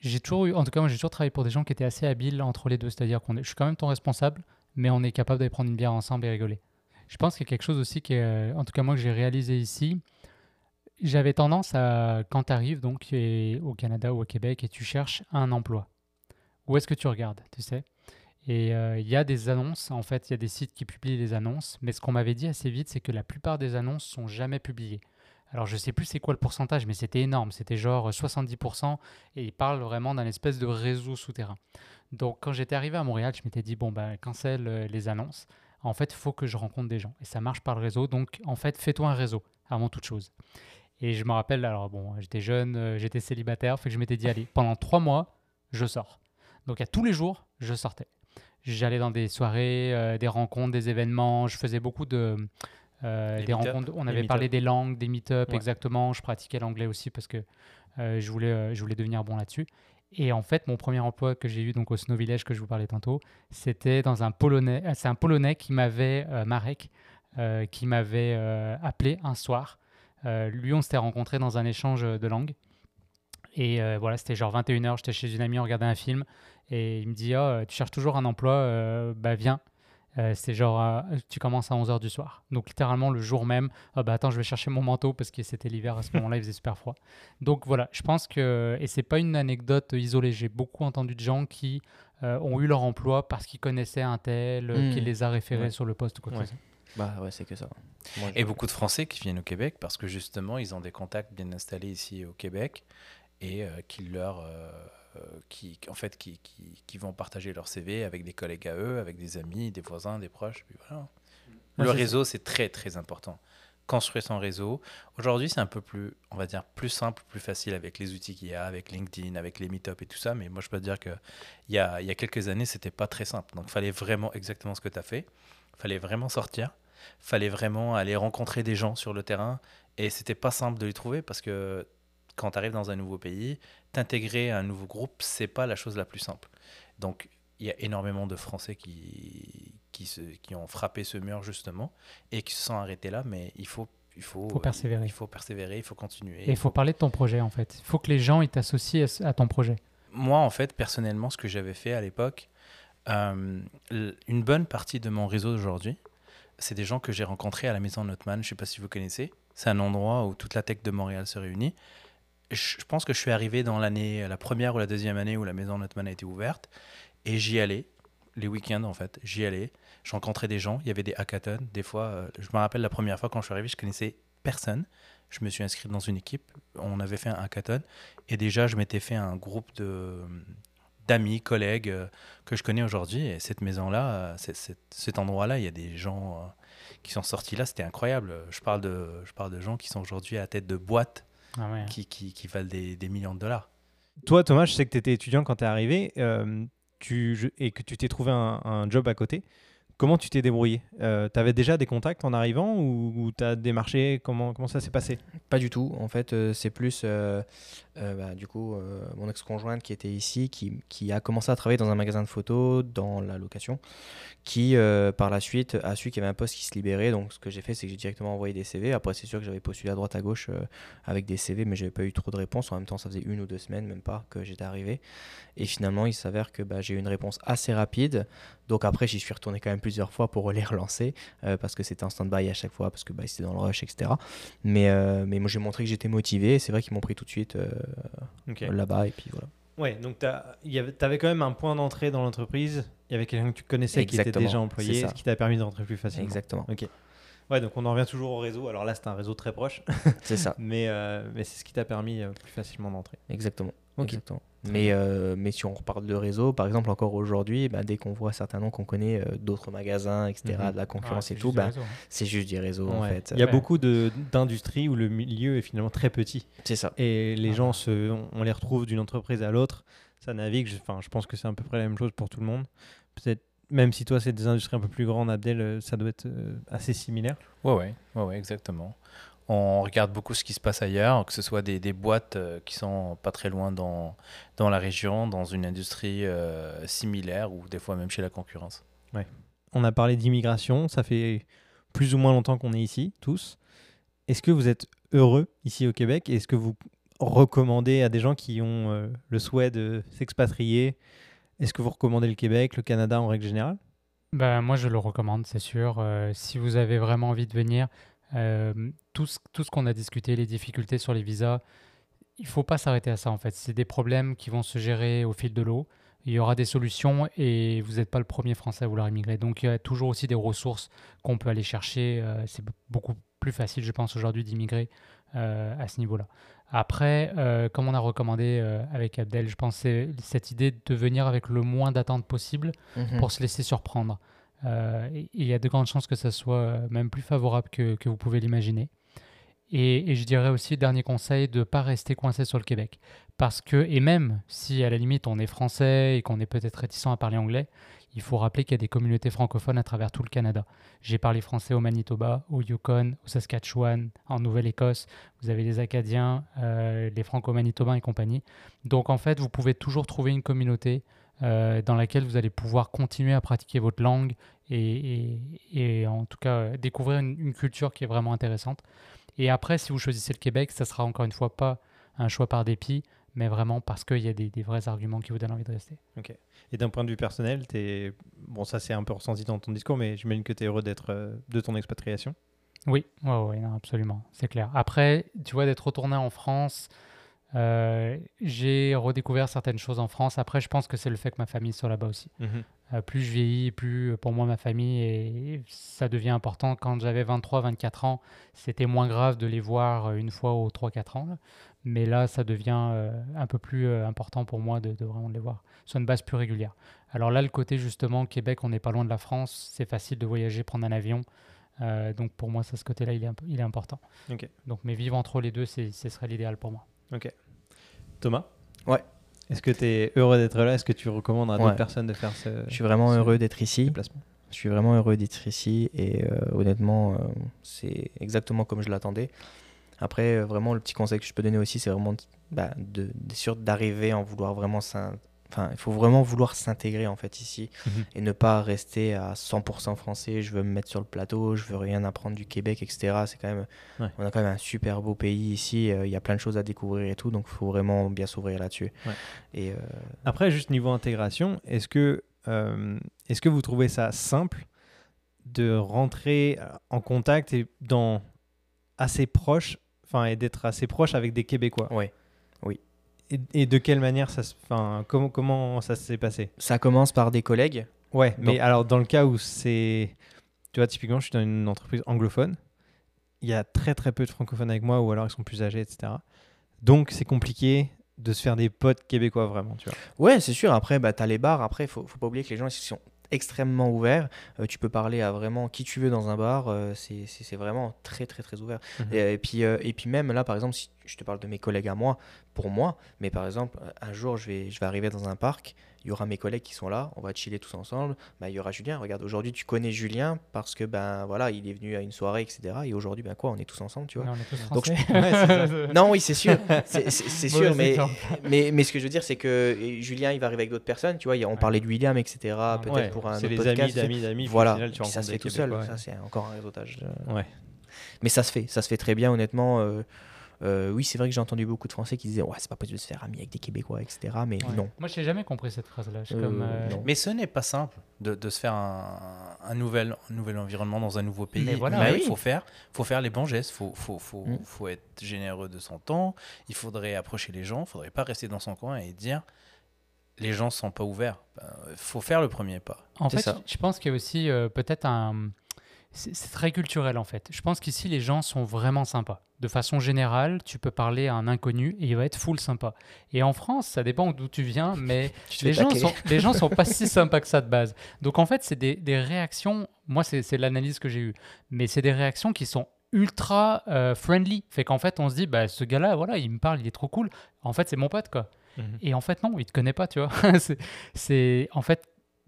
[SPEAKER 3] j'ai toujours eu, en tout cas, moi j'ai toujours travaillé pour des gens qui étaient assez habiles entre les deux. C'est-à-dire qu'on est, je suis quand même ton responsable, mais on est capable d'aller prendre une bière ensemble et rigoler. Je pense qu'il y a quelque chose aussi euh, en tout cas moi que j'ai réalisé ici. J'avais tendance à, quand tu arrives donc au Canada ou au Québec et tu cherches un emploi, où est-ce que tu regardes, tu sais? Et euh, il y a des annonces, en fait, il y a des sites qui publient les annonces, mais ce qu'on m'avait dit assez vite, c'est que la plupart des annonces sont jamais publiées. Alors je sais plus c'est quoi le pourcentage, mais c'était énorme, c'était genre 70%, et ils parlent vraiment d'un espèce de réseau souterrain. Donc quand j'étais arrivé à Montréal, je m'étais dit, bon, ben, cancel euh, les annonces. En fait, il faut que je rencontre des gens, et ça marche par le réseau, donc en fait, fais-toi un réseau, avant toute chose. Et je me rappelle, alors bon, j'étais jeune, euh, j'étais célibataire, fait que je m'étais dit, allez, pendant trois mois, je sors. Donc à tous les jours, je sortais. J'allais dans des soirées, euh, des rencontres, des événements. Je faisais beaucoup de euh, des rencontres. On avait parlé des langues, des meet-up,
[SPEAKER 2] Ouais.
[SPEAKER 3] exactement. Je pratiquais l'anglais aussi parce que euh, je voulais euh, je voulais devenir bon là-dessus. Et en fait, mon premier emploi que j'ai eu donc au Snow Village que je vous parlais tantôt, c'était dans un polonais. euh, C'est un polonais qui m'avait euh, Marek, euh, qui m'avait appelé un soir. Lui, on s'était rencontrés dans un échange de langues. Et voilà, c'était genre 21h, j'étais chez une amie, on regardait un film. Et il me dit, Ah, tu cherches toujours un emploi, bah viens. Euh, c'est genre, euh, tu commences à 11h du soir. Donc littéralement le jour même, ah bah attends, je vais chercher mon manteau parce que c'était l'hiver à ce moment-là, il faisait super froid. Donc voilà, je pense que, et c'est pas une anecdote isolée, j'ai beaucoup entendu de gens qui euh, ont eu leur emploi parce qu'ils connaissaient un tel, euh,
[SPEAKER 4] Mm.
[SPEAKER 3] qui les a référés
[SPEAKER 2] Ouais.
[SPEAKER 3] sur le poste ou quoi que
[SPEAKER 2] Ouais.
[SPEAKER 3] ce soit.
[SPEAKER 4] Bah ouais, c'est que ça. Moi,
[SPEAKER 2] Et beaucoup de Français qui viennent au Québec parce que justement, ils ont des contacts bien installés ici au Québec et euh, qui leur, qui, en fait, qui, qui, qui vont partager leur CV avec des collègues à eux, avec des amis, des voisins, des proches. Puis voilà.
[SPEAKER 3] Ouais,
[SPEAKER 2] Le réseau, c'est très très important. Construire son réseau. Aujourd'hui, c'est un peu plus, on va dire, plus simple, plus facile avec les outils qu'il y a, avec LinkedIn, avec les meet-up et tout ça. Mais moi, je peux te dire que il y a, il y a quelques années, c'était pas très simple. Donc, il fallait vraiment exactement ce que tu as fait. Il fallait vraiment sortir. fallait vraiment aller rencontrer des gens sur le terrain. Et c'était pas simple de les trouver parce que quand tu arrives dans un nouveau pays, t'intégrer à un nouveau groupe, c'est pas la chose la plus simple. Donc, il y a énormément de Français qui, qui, se, qui ont frappé ce mur justement et qui se sont arrêtés là, mais il faut, il faut,
[SPEAKER 3] Faut persévérer.
[SPEAKER 2] Il faut persévérer, il faut continuer.
[SPEAKER 3] Et il faut parler de ton projet en fait. Il faut que les gens ils t'associent à ton projet.
[SPEAKER 2] Moi, en fait, personnellement, ce que j'avais fait à l'époque, euh, une bonne partie de mon réseau d'aujourd'hui, c'est des gens que j'ai rencontrés à la maison Notman. Je ne sais pas si vous connaissez. C'est un endroit où toute la tech de Montréal se réunit. Je pense que je suis arrivé dans l'année, la première ou la deuxième année où la maison Notman a été ouverte. Et j'y allais, les week-ends en fait. J'y allais. Je rencontrais des gens. Il y avait des hackathons. Des fois, euh, je me rappelle la première fois quand je suis arrivé, je connaissais personne. Je me suis inscrit dans une équipe. On avait fait un hackathon. Et déjà, je m'étais fait un groupe de d'amis, collègues euh, que je connais aujourd'hui. Et cette maison-là, euh, cet endroit-là, il y a des gens qui sont sortis là. C'était incroyable. Je parle, de, je parle de gens qui sont aujourd'hui à tête de boîtes
[SPEAKER 3] Ah ouais.
[SPEAKER 2] qui, qui, qui valent des, des millions de dollars.
[SPEAKER 1] Toi, Thomas, je sais que tu étais étudiant quand tu es arrivé euh, tu, je- et que tu t'es trouvé un, un job à côté. Comment tu t'es débrouillé? Tu avais déjà des contacts en arrivant ou, tu as démarché? Comment, comment ça s'est passé?
[SPEAKER 4] Pas du tout. En fait, euh, c'est plus. Euh, bah, du coup, euh, mon ex-conjointe qui était ici, qui, qui a commencé à travailler dans un magasin de photos dans la location, qui euh, par la suite a su qu'il y avait un poste qui se libérait. Donc, ce que j'ai fait, c'est que j'ai directement envoyé des CV. Après, c'est sûr que j'avais postulé à droite à gauche avec des CV, mais j'avais pas eu trop de réponses. En même temps, ça faisait une ou deux semaines, même pas, que j'étais arrivé. Et finalement, il s'avère que bah, j'ai eu une réponse assez rapide. Donc, après, j'y suis retourné quand même plusieurs fois pour les relancer parce que c'était en stand-by à chaque fois, parce que bah, c'était dans le rush, etc. Mais, mais moi, j'ai montré que j'étais motivé. C'est vrai qu'ils m'ont pris tout de suite euh,
[SPEAKER 1] Ok.
[SPEAKER 4] là-bas. Et puis voilà.
[SPEAKER 1] Ouais, donc tu avais quand même un point d'entrée dans l'entreprise. Il y avait quelqu'un que tu connaissais qui était déjà employé, ce qui t'a permis de rentrer plus facilement.
[SPEAKER 4] Exactement.
[SPEAKER 1] Ouais, donc on en revient toujours au réseau. Alors là, c'est un réseau très proche,
[SPEAKER 4] C'est ça.
[SPEAKER 1] mais, euh, mais c'est ce qui t'a permis euh, plus facilement d'entrer.
[SPEAKER 4] Exactement.
[SPEAKER 1] Ok.
[SPEAKER 4] Exactement. Mais, euh, mais si on reparle de réseau, par exemple, encore aujourd'hui, bah, dès qu'on voit certains noms qu'on connaît, euh, d'autres magasins, etc.,
[SPEAKER 1] Mhm.
[SPEAKER 4] de la concurrence
[SPEAKER 3] Ouais,
[SPEAKER 4] et tout, bah,
[SPEAKER 3] hein.
[SPEAKER 4] c'est juste du réseau en fait.
[SPEAKER 1] Il y a
[SPEAKER 3] Ouais.
[SPEAKER 1] beaucoup de- d'industries où le milieu est finalement très petit.
[SPEAKER 4] C'est ça.
[SPEAKER 1] Et les
[SPEAKER 3] Ah
[SPEAKER 1] gens, se, on, on les retrouve d'une entreprise à l'autre. Ça navigue. Je, enfin, je pense que c'est à peu près la même chose pour tout le monde. Peut-être, même si toi, c'est des industries un peu plus grandes, Abdel, euh, ça doit être euh, assez similaire.
[SPEAKER 2] Ouais, ouais, ouais, ouais, exactement. On regarde beaucoup ce qui se passe ailleurs, que ce soit des, des boîtes euh, qui sont pas très loin dans, dans la région, dans une industrie euh, similaire ou des fois même chez la concurrence.
[SPEAKER 1] On a parlé d'immigration. Ça fait plus ou moins longtemps qu'on est ici, tous. Est-ce que vous êtes heureux ici au Québec? Est-ce que vous recommandez à des gens qui ont euh, le souhait de s'expatrier Est-ce que vous recommandez le Québec, le Canada en règle générale?
[SPEAKER 3] Bah, moi, je le recommande, c'est sûr. Euh, si vous avez vraiment envie de venir, euh, tout ce, qu'on a discuté, les difficultés sur les visas, il faut pas s'arrêter à ça en fait. C'est des problèmes qui vont se gérer au fil de l'eau. Il y aura des solutions et vous n'êtes pas le premier Français à vouloir immigrer. Donc il y a toujours aussi des ressources qu'on peut aller chercher. Euh, c'est be- beaucoup plus facile, je pense, aujourd'hui d'immigrer à ce niveau-là. Après, euh, comme on a recommandé euh, avec Abdel, je pense c'est cette idée de venir avec le moins d'attente possible
[SPEAKER 4] Mhm.
[SPEAKER 3] pour se laisser surprendre. Euh, il y a de grandes chances que ça soit même plus favorable que, que vous pouvez l'imaginer. Et, je dirais aussi, dernier conseil, de ne pas rester coincé sur le Québec. Parce que, et même si à la limite on est français et qu'on est peut-être réticent à parler anglais, il faut rappeler qu'il y a des communautés francophones à travers tout le Canada. J'ai parlé français au Manitoba, au Yukon, au Saskatchewan, en Nouvelle-Écosse. Vous avez les Acadiens, euh, les Franco-Manitobains et compagnie. Donc en fait, vous pouvez toujours trouver une communauté euh, dans laquelle vous allez pouvoir continuer à pratiquer votre langue et, en tout cas découvrir une culture qui est vraiment intéressante. Et après, si vous choisissez le Québec, ça sera encore une fois pas un choix par dépit, mais vraiment parce qu'il y a des, des vrais arguments qui vous donnent envie de rester.
[SPEAKER 1] Et d'un point de vue personnel, es... bon, ça c'est un peu ressenti dans ton discours, mais j'imagine que tu es heureux d'être euh, de ton expatriation.
[SPEAKER 3] Oui, ouais, ouais, non, absolument, c'est clair. Après, tu vois, d'être retourné en France, euh, j'ai redécouvert certaines choses en France. Après, je pense que c'est le fait que ma famille soit là-bas aussi. Euh, plus je vieillis, plus euh, pour moi ma famille et ça devient important. Quand j'avais 23, 24 ans, c'était moins grave de les voir euh, une fois aux 3-4 ans. Mais là, ça devient euh, un peu plus euh, important pour moi de, de vraiment les voir sur une base plus régulière. Alors là, le côté justement Québec, on n'est pas loin de la France, c'est facile de voyager, prendre un avion. Euh, donc pour moi, ça, ce côté-là, il est, imp- il est important.
[SPEAKER 1] Ok.
[SPEAKER 3] Donc, mais vivre entre les deux, c'est- ce serait l'idéal pour moi.
[SPEAKER 1] Thomas?
[SPEAKER 4] Ouais.
[SPEAKER 1] Est-ce que tu es heureux d'être là? Est-ce que tu recommandes à d'autres personnes de faire ce
[SPEAKER 4] Je suis vraiment
[SPEAKER 1] ce
[SPEAKER 4] heureux d'être ici.
[SPEAKER 1] déplacement?
[SPEAKER 4] Je suis vraiment heureux d'être ici et euh, honnêtement, euh, c'est exactement comme je l'attendais. Après, euh, vraiment, le petit conseil que je peux donner aussi, c'est vraiment de- bah, de, de- sûr d'arriver en vouloir vraiment Enfin, il faut vraiment vouloir s'intégrer en fait ici
[SPEAKER 1] Mhm.
[SPEAKER 4] et ne pas rester à 100% français. Je veux me mettre sur le plateau, je veux rien apprendre du Québec, etc. C'est quand même,
[SPEAKER 1] Ouais.
[SPEAKER 4] on a quand même un super beau pays ici. euh, Il y a plein de choses à découvrir et tout, donc il faut vraiment bien s'ouvrir là-dessus.
[SPEAKER 1] Ouais.
[SPEAKER 4] Et euh,
[SPEAKER 1] Après, juste niveau intégration, est-ce que, euh, est-ce que vous trouvez ça simple de rentrer en contact et dans assez proche, enfin, et d'être assez proche avec des Québécois?
[SPEAKER 4] Ouais.
[SPEAKER 1] Et, et de quelle manière ça se, enfin, comment, comment ça s'est passé?
[SPEAKER 4] Ça commence par des collègues.
[SPEAKER 1] Ouais, mais
[SPEAKER 4] Donc-
[SPEAKER 1] alors dans le cas où c'est, tu vois, typiquement, je suis dans une entreprise anglophone, il y a très très peu de francophones avec moi, ou alors ils sont plus âgés, etc. Donc c'est compliqué de se faire des potes québécois vraiment, tu vois.
[SPEAKER 4] Ouais, c'est sûr. Après, bah, tu as les bars. Après, il faut, faut pas oublier que les gens ils sont extrêmement ouverts. Euh, tu peux parler à vraiment qui tu veux dans un bar. euh, c'est vraiment très, très, très ouvert.
[SPEAKER 1] Mhm.
[SPEAKER 4] Et, et puis, euh, et puis même là, par exemple, si je te parle de mes collègues à moi, pour moi, mais par exemple, un jour, je vais, je vais arriver dans un parc, il y aura mes collègues qui sont là, on va chiller tous ensemble. Bah, il y aura Julien. Regarde, aujourd'hui, tu connais Julien parce que ben voilà, il est venu à une soirée, etc. Et aujourd'hui, ben quoi, on est tous ensemble, tu vois.
[SPEAKER 3] Non, on est tous
[SPEAKER 4] Donc.
[SPEAKER 1] Ouais.
[SPEAKER 4] Non, oui, c'est sûr, c'est sûr, mais, mais, mais ce que je veux dire, c'est que Julien, il va arriver avec d'autres personnes, tu vois. On
[SPEAKER 3] Ouais.
[SPEAKER 4] parlait de William, etc. Peut-être
[SPEAKER 1] Ouais,
[SPEAKER 4] pour un
[SPEAKER 1] c'est
[SPEAKER 4] autre
[SPEAKER 1] les amis
[SPEAKER 4] podcast.
[SPEAKER 1] d'amis. puis au
[SPEAKER 4] Voilà,
[SPEAKER 1] final, tu
[SPEAKER 4] puis ça se fait tout seul. Ça, c'est encore un réseautage. euh.
[SPEAKER 1] Ouais.
[SPEAKER 4] Mais ça se fait, ça se fait très bien, honnêtement. euh, euh, oui, c'est vrai que j'ai entendu beaucoup de Français qui disaient Ouais, c'est pas possible de se faire ami avec des Québécois, etc. Mais
[SPEAKER 3] Ouais.
[SPEAKER 4] non.
[SPEAKER 3] Moi, je n'ai jamais compris cette phrase-là.
[SPEAKER 4] Euh,
[SPEAKER 3] euh.
[SPEAKER 2] Mais ce n'est pas simple de, de se faire un, un nouvel, un nouvel environnement dans un nouveau pays.
[SPEAKER 3] Mais voilà,
[SPEAKER 2] Mais
[SPEAKER 4] oui.
[SPEAKER 2] il faut faire, faut faire les bons gestes, il faut, faut, faut,
[SPEAKER 4] Mm.
[SPEAKER 2] faut être généreux de son temps, il faudrait approcher les gens, il ne faudrait pas rester dans son coin et dire les gens ne sont pas ouverts. Il faut faire le premier pas.
[SPEAKER 3] En fait,
[SPEAKER 4] ça.
[SPEAKER 3] je pense qu'il y a aussi euh, peut-être un. C'est très culturel en fait. Je pense qu'ici, les gens sont vraiment sympas. De façon générale, tu peux parler à un inconnu et il va être full sympa. Et en France, ça dépend d'où tu viens, mais
[SPEAKER 4] Tu
[SPEAKER 3] les gens, sont, les gens sont pas si sympas que ça de base. Donc en fait, c'est des, des réactions. Moi, c'est l'analyse que j'ai eue. Mais c'est des réactions qui sont ultra euh, friendly. Fait qu'en fait, on se dit, bah, ce gars-là, voilà, il me parle, il est trop cool. En fait, c'est mon pote, quoi.
[SPEAKER 1] Mhm.
[SPEAKER 3] Et en fait, non, il te connaît pas, tu vois. c'est- en fait,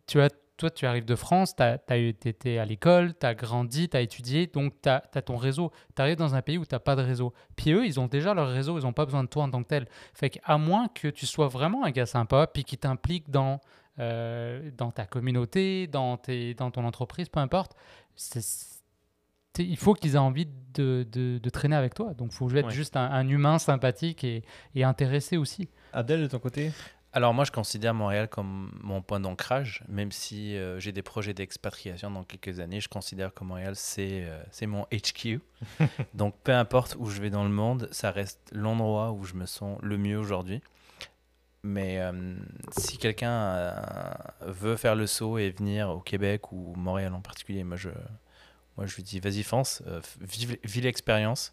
[SPEAKER 3] tu as, toi, tu arrives de France, tu as, été à l'école, tu as grandi, tu as étudié, donc tu as, ton réseau. Tu arrives dans un pays où tu n'as pas de réseau. Puis eux, ils ont déjà leur réseau, ils n'ont pas besoin de toi en tant que tel. Fait qu'à moins que tu sois vraiment un gars sympa, puis qui t'implique dans, euh, dans ta communauté, dans, tes, dans ton entreprise, peu importe, c'est- il faut qu'ils aient envie de, de- de traîner avec toi. Donc, il faut être
[SPEAKER 1] Ouais.
[SPEAKER 3] juste un, un humain sympathique et, et intéressé aussi.
[SPEAKER 1] Abdel, de ton côté?
[SPEAKER 2] Alors moi, je considère Montréal comme mon point d'ancrage, même si euh, j'ai des projets d'expatriation dans quelques années. Je considère que Montréal, c'est euh, c'est mon HQ. Donc peu importe où je vais dans le monde, ça reste l'endroit où je me sens le mieux aujourd'hui. Mais euh, si quelqu'un veut faire le saut et venir au Québec ou Montréal en particulier, moi je, moi, je lui dis vas-y fonce, vive, vis l'expérience.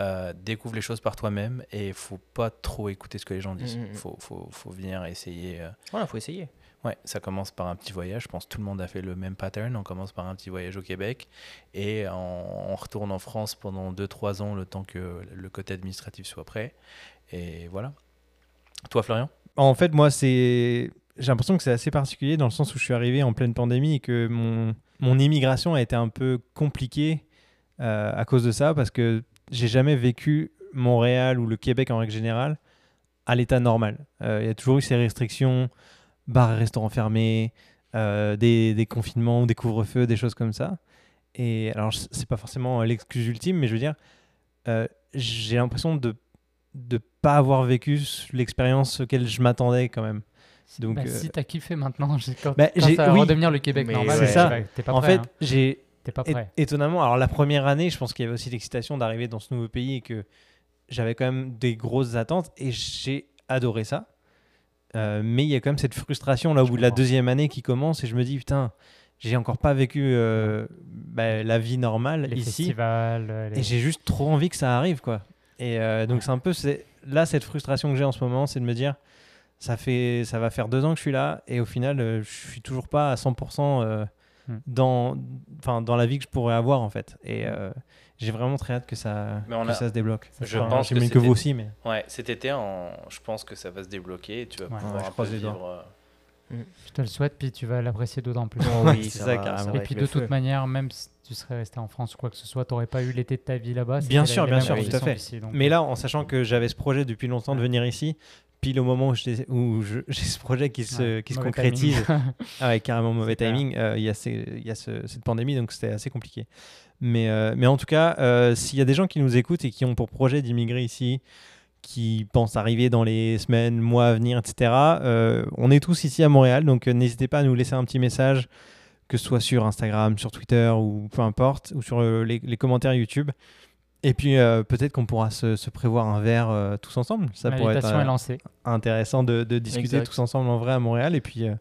[SPEAKER 2] Euh, découvre les choses par toi-même et il faut pas trop écouter ce que les gens disent.
[SPEAKER 4] Mm, mm, mm.
[SPEAKER 2] faut, faut, faut venir essayer. euh,
[SPEAKER 4] Voilà, faut essayer.
[SPEAKER 2] Ouais, ça commence par un petit voyage. Je pense que tout le monde a fait le même pattern. On commence par un petit voyage au Québec et on, on retourne en France pendant 2-3 ans, le temps que le côté administratif soit prêt. Et voilà. Toi, Florian?
[SPEAKER 1] En fait, moi, c'est. J'ai l'impression que c'est assez particulier dans le sens où je suis arrivé en pleine pandémie et que mon, mon immigration a été un peu compliquée euh, à cause de ça parce que j'ai jamais vécu Montréal ou le Québec en règle générale à l'état normal. Euh, Il y a toujours eu ces restrictions, bars et restaurants fermés, euh, des, des confinements ou des couvre-feux, des choses comme ça. Et alors, c'est pas forcément l'excuse ultime, mais je veux dire, euh, j'ai l'impression de de pas avoir vécu l'expérience auquel je m'attendais quand même. Donc,
[SPEAKER 3] Bah,
[SPEAKER 1] euh,
[SPEAKER 3] Si t'as kiffé maintenant, j'ai- quand,
[SPEAKER 1] Bah,
[SPEAKER 3] quand ça va
[SPEAKER 1] oui.
[SPEAKER 3] redevenir le Québec
[SPEAKER 4] Mais
[SPEAKER 3] normal,
[SPEAKER 4] ouais.
[SPEAKER 1] C'est ça.
[SPEAKER 3] pas- t'es pas
[SPEAKER 1] en
[SPEAKER 3] prêt.
[SPEAKER 1] fait,
[SPEAKER 3] hein.
[SPEAKER 1] j'ai
[SPEAKER 3] T'es pas
[SPEAKER 1] é-
[SPEAKER 3] prêt.
[SPEAKER 1] étonnamment, alors la première année, je pense qu'il y avait aussi l'excitation d'arriver dans ce nouveau pays et que j'avais quand même des grosses attentes et j'ai adoré ça. Euh, mais il y a quand même cette frustration là au bout de la deuxième année qui commence et je me dis putain, j'ai encore pas vécu euh, bah, la vie normale
[SPEAKER 3] Les
[SPEAKER 1] ici.
[SPEAKER 3] festivals, euh, les-
[SPEAKER 1] Et j'ai juste trop envie que ça arrive, quoi. Et euh, donc,
[SPEAKER 3] Ouais.
[SPEAKER 1] c'est un peu là, cette frustration que j'ai en ce moment, c'est de me dire, ça, fait, ça va faire deux ans que je suis là, et au final, je suis toujours pas à 100%
[SPEAKER 3] Hmm.
[SPEAKER 1] dans, enfin, dans la vie que je pourrais avoir, en fait. Et euh, j'ai vraiment très hâte que ça,
[SPEAKER 2] Mais on
[SPEAKER 1] que
[SPEAKER 2] a-
[SPEAKER 1] ça se débloque.
[SPEAKER 2] Je pense que
[SPEAKER 1] que vous aussi, mais.
[SPEAKER 2] Ouais, cet été, on- je pense que ça va se débloquer et tu vas
[SPEAKER 3] Ouais.
[SPEAKER 2] pouvoir
[SPEAKER 1] Ouais,
[SPEAKER 2] un peu vivre, euh,
[SPEAKER 3] Je te le souhaite, puis tu vas l'apprécier d'autant plus.
[SPEAKER 4] Oh oui,
[SPEAKER 1] C'est
[SPEAKER 4] ça
[SPEAKER 1] ça,
[SPEAKER 4] va,
[SPEAKER 1] carrément.
[SPEAKER 3] Et puis de
[SPEAKER 4] feu.
[SPEAKER 3] toute manière, même si tu serais resté en France ou quoi que ce soit, tu n'aurais pas eu l'été de ta vie là-bas.
[SPEAKER 1] Bien sûr, bien sûr,
[SPEAKER 4] tout à
[SPEAKER 1] fait.
[SPEAKER 3] donc,
[SPEAKER 1] Mais
[SPEAKER 3] euh,
[SPEAKER 1] là, en sachant que j'avais ce projet depuis longtemps de venir ici, pile au moment où j'ai ce projet qui se,
[SPEAKER 3] ouais,
[SPEAKER 1] qui se concrétise,
[SPEAKER 3] timing.
[SPEAKER 1] Ah ouais, carrément mauvais timing. Euh, Il y a, ces- y a ce- cette pandémie, donc c'était assez compliqué. Mais, euh, mais en tout cas, euh, s'il y a des gens qui nous écoutent et qui ont pour projet d'immigrer ici, qui pensent arriver dans les semaines, mois à venir, etc., on est tous ici à Montréal, donc n'hésitez pas à nous laisser un petit message, que ce soit sur Instagram, sur Twitter ou peu importe, ou sur les, les commentaires YouTube. Et puis euh, peut-être qu'on pourra se, se prévoir un verre euh, tous ensemble. Ça pourrait être
[SPEAKER 3] L'invitation
[SPEAKER 1] euh,
[SPEAKER 3] est lancée.
[SPEAKER 1] intéressant de, de discuter
[SPEAKER 4] Exact.
[SPEAKER 1] tous ensemble en vrai à Montréal. Et puis, euh,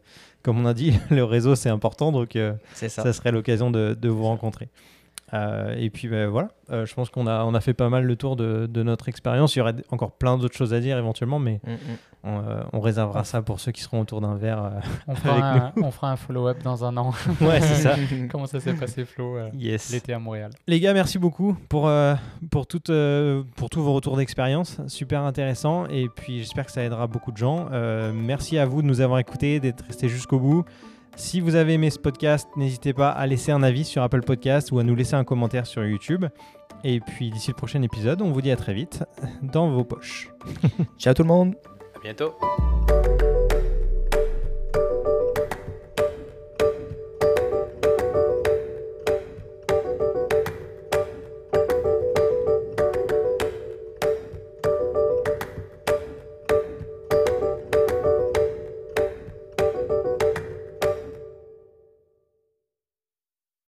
[SPEAKER 1] comme on a dit, le réseau c'est important, donc euh,
[SPEAKER 4] ça.
[SPEAKER 1] ça. serait l'occasion de, de vous rencontrer. Euh, et puis ben, voilà, Euh, je pense qu'on a, on a fait pas mal le tour de, de notre expérience. Il y aurait encore plein d'autres choses à dire éventuellement, mais
[SPEAKER 4] Mm, mm.
[SPEAKER 1] on, euh, on réservera ça pour ceux qui seront autour d'un verre. euh.
[SPEAKER 3] On fera, un, on fera un follow-up dans un an.
[SPEAKER 1] Ouais, c'est ça.
[SPEAKER 3] Comment ça s'est passé, Flo, euh,
[SPEAKER 1] Yes.
[SPEAKER 3] l'été à Montréal?
[SPEAKER 1] Les gars, merci beaucoup pour, euh, pour, toutes, euh, pour tous vos retours d'expérience. Super intéressant. Et puis, j'espère que ça aidera beaucoup de gens. Euh, merci à vous de nous avoir écoutés, d'être restés jusqu'au bout. Si vous avez aimé ce podcast, n'hésitez pas à laisser un avis sur Apple Podcast ou à nous laisser un commentaire sur YouTube. Et puis, d'ici le prochain épisode, on vous dit à très vite dans vos poches.
[SPEAKER 4] Ciao tout le monde
[SPEAKER 2] À bientôt.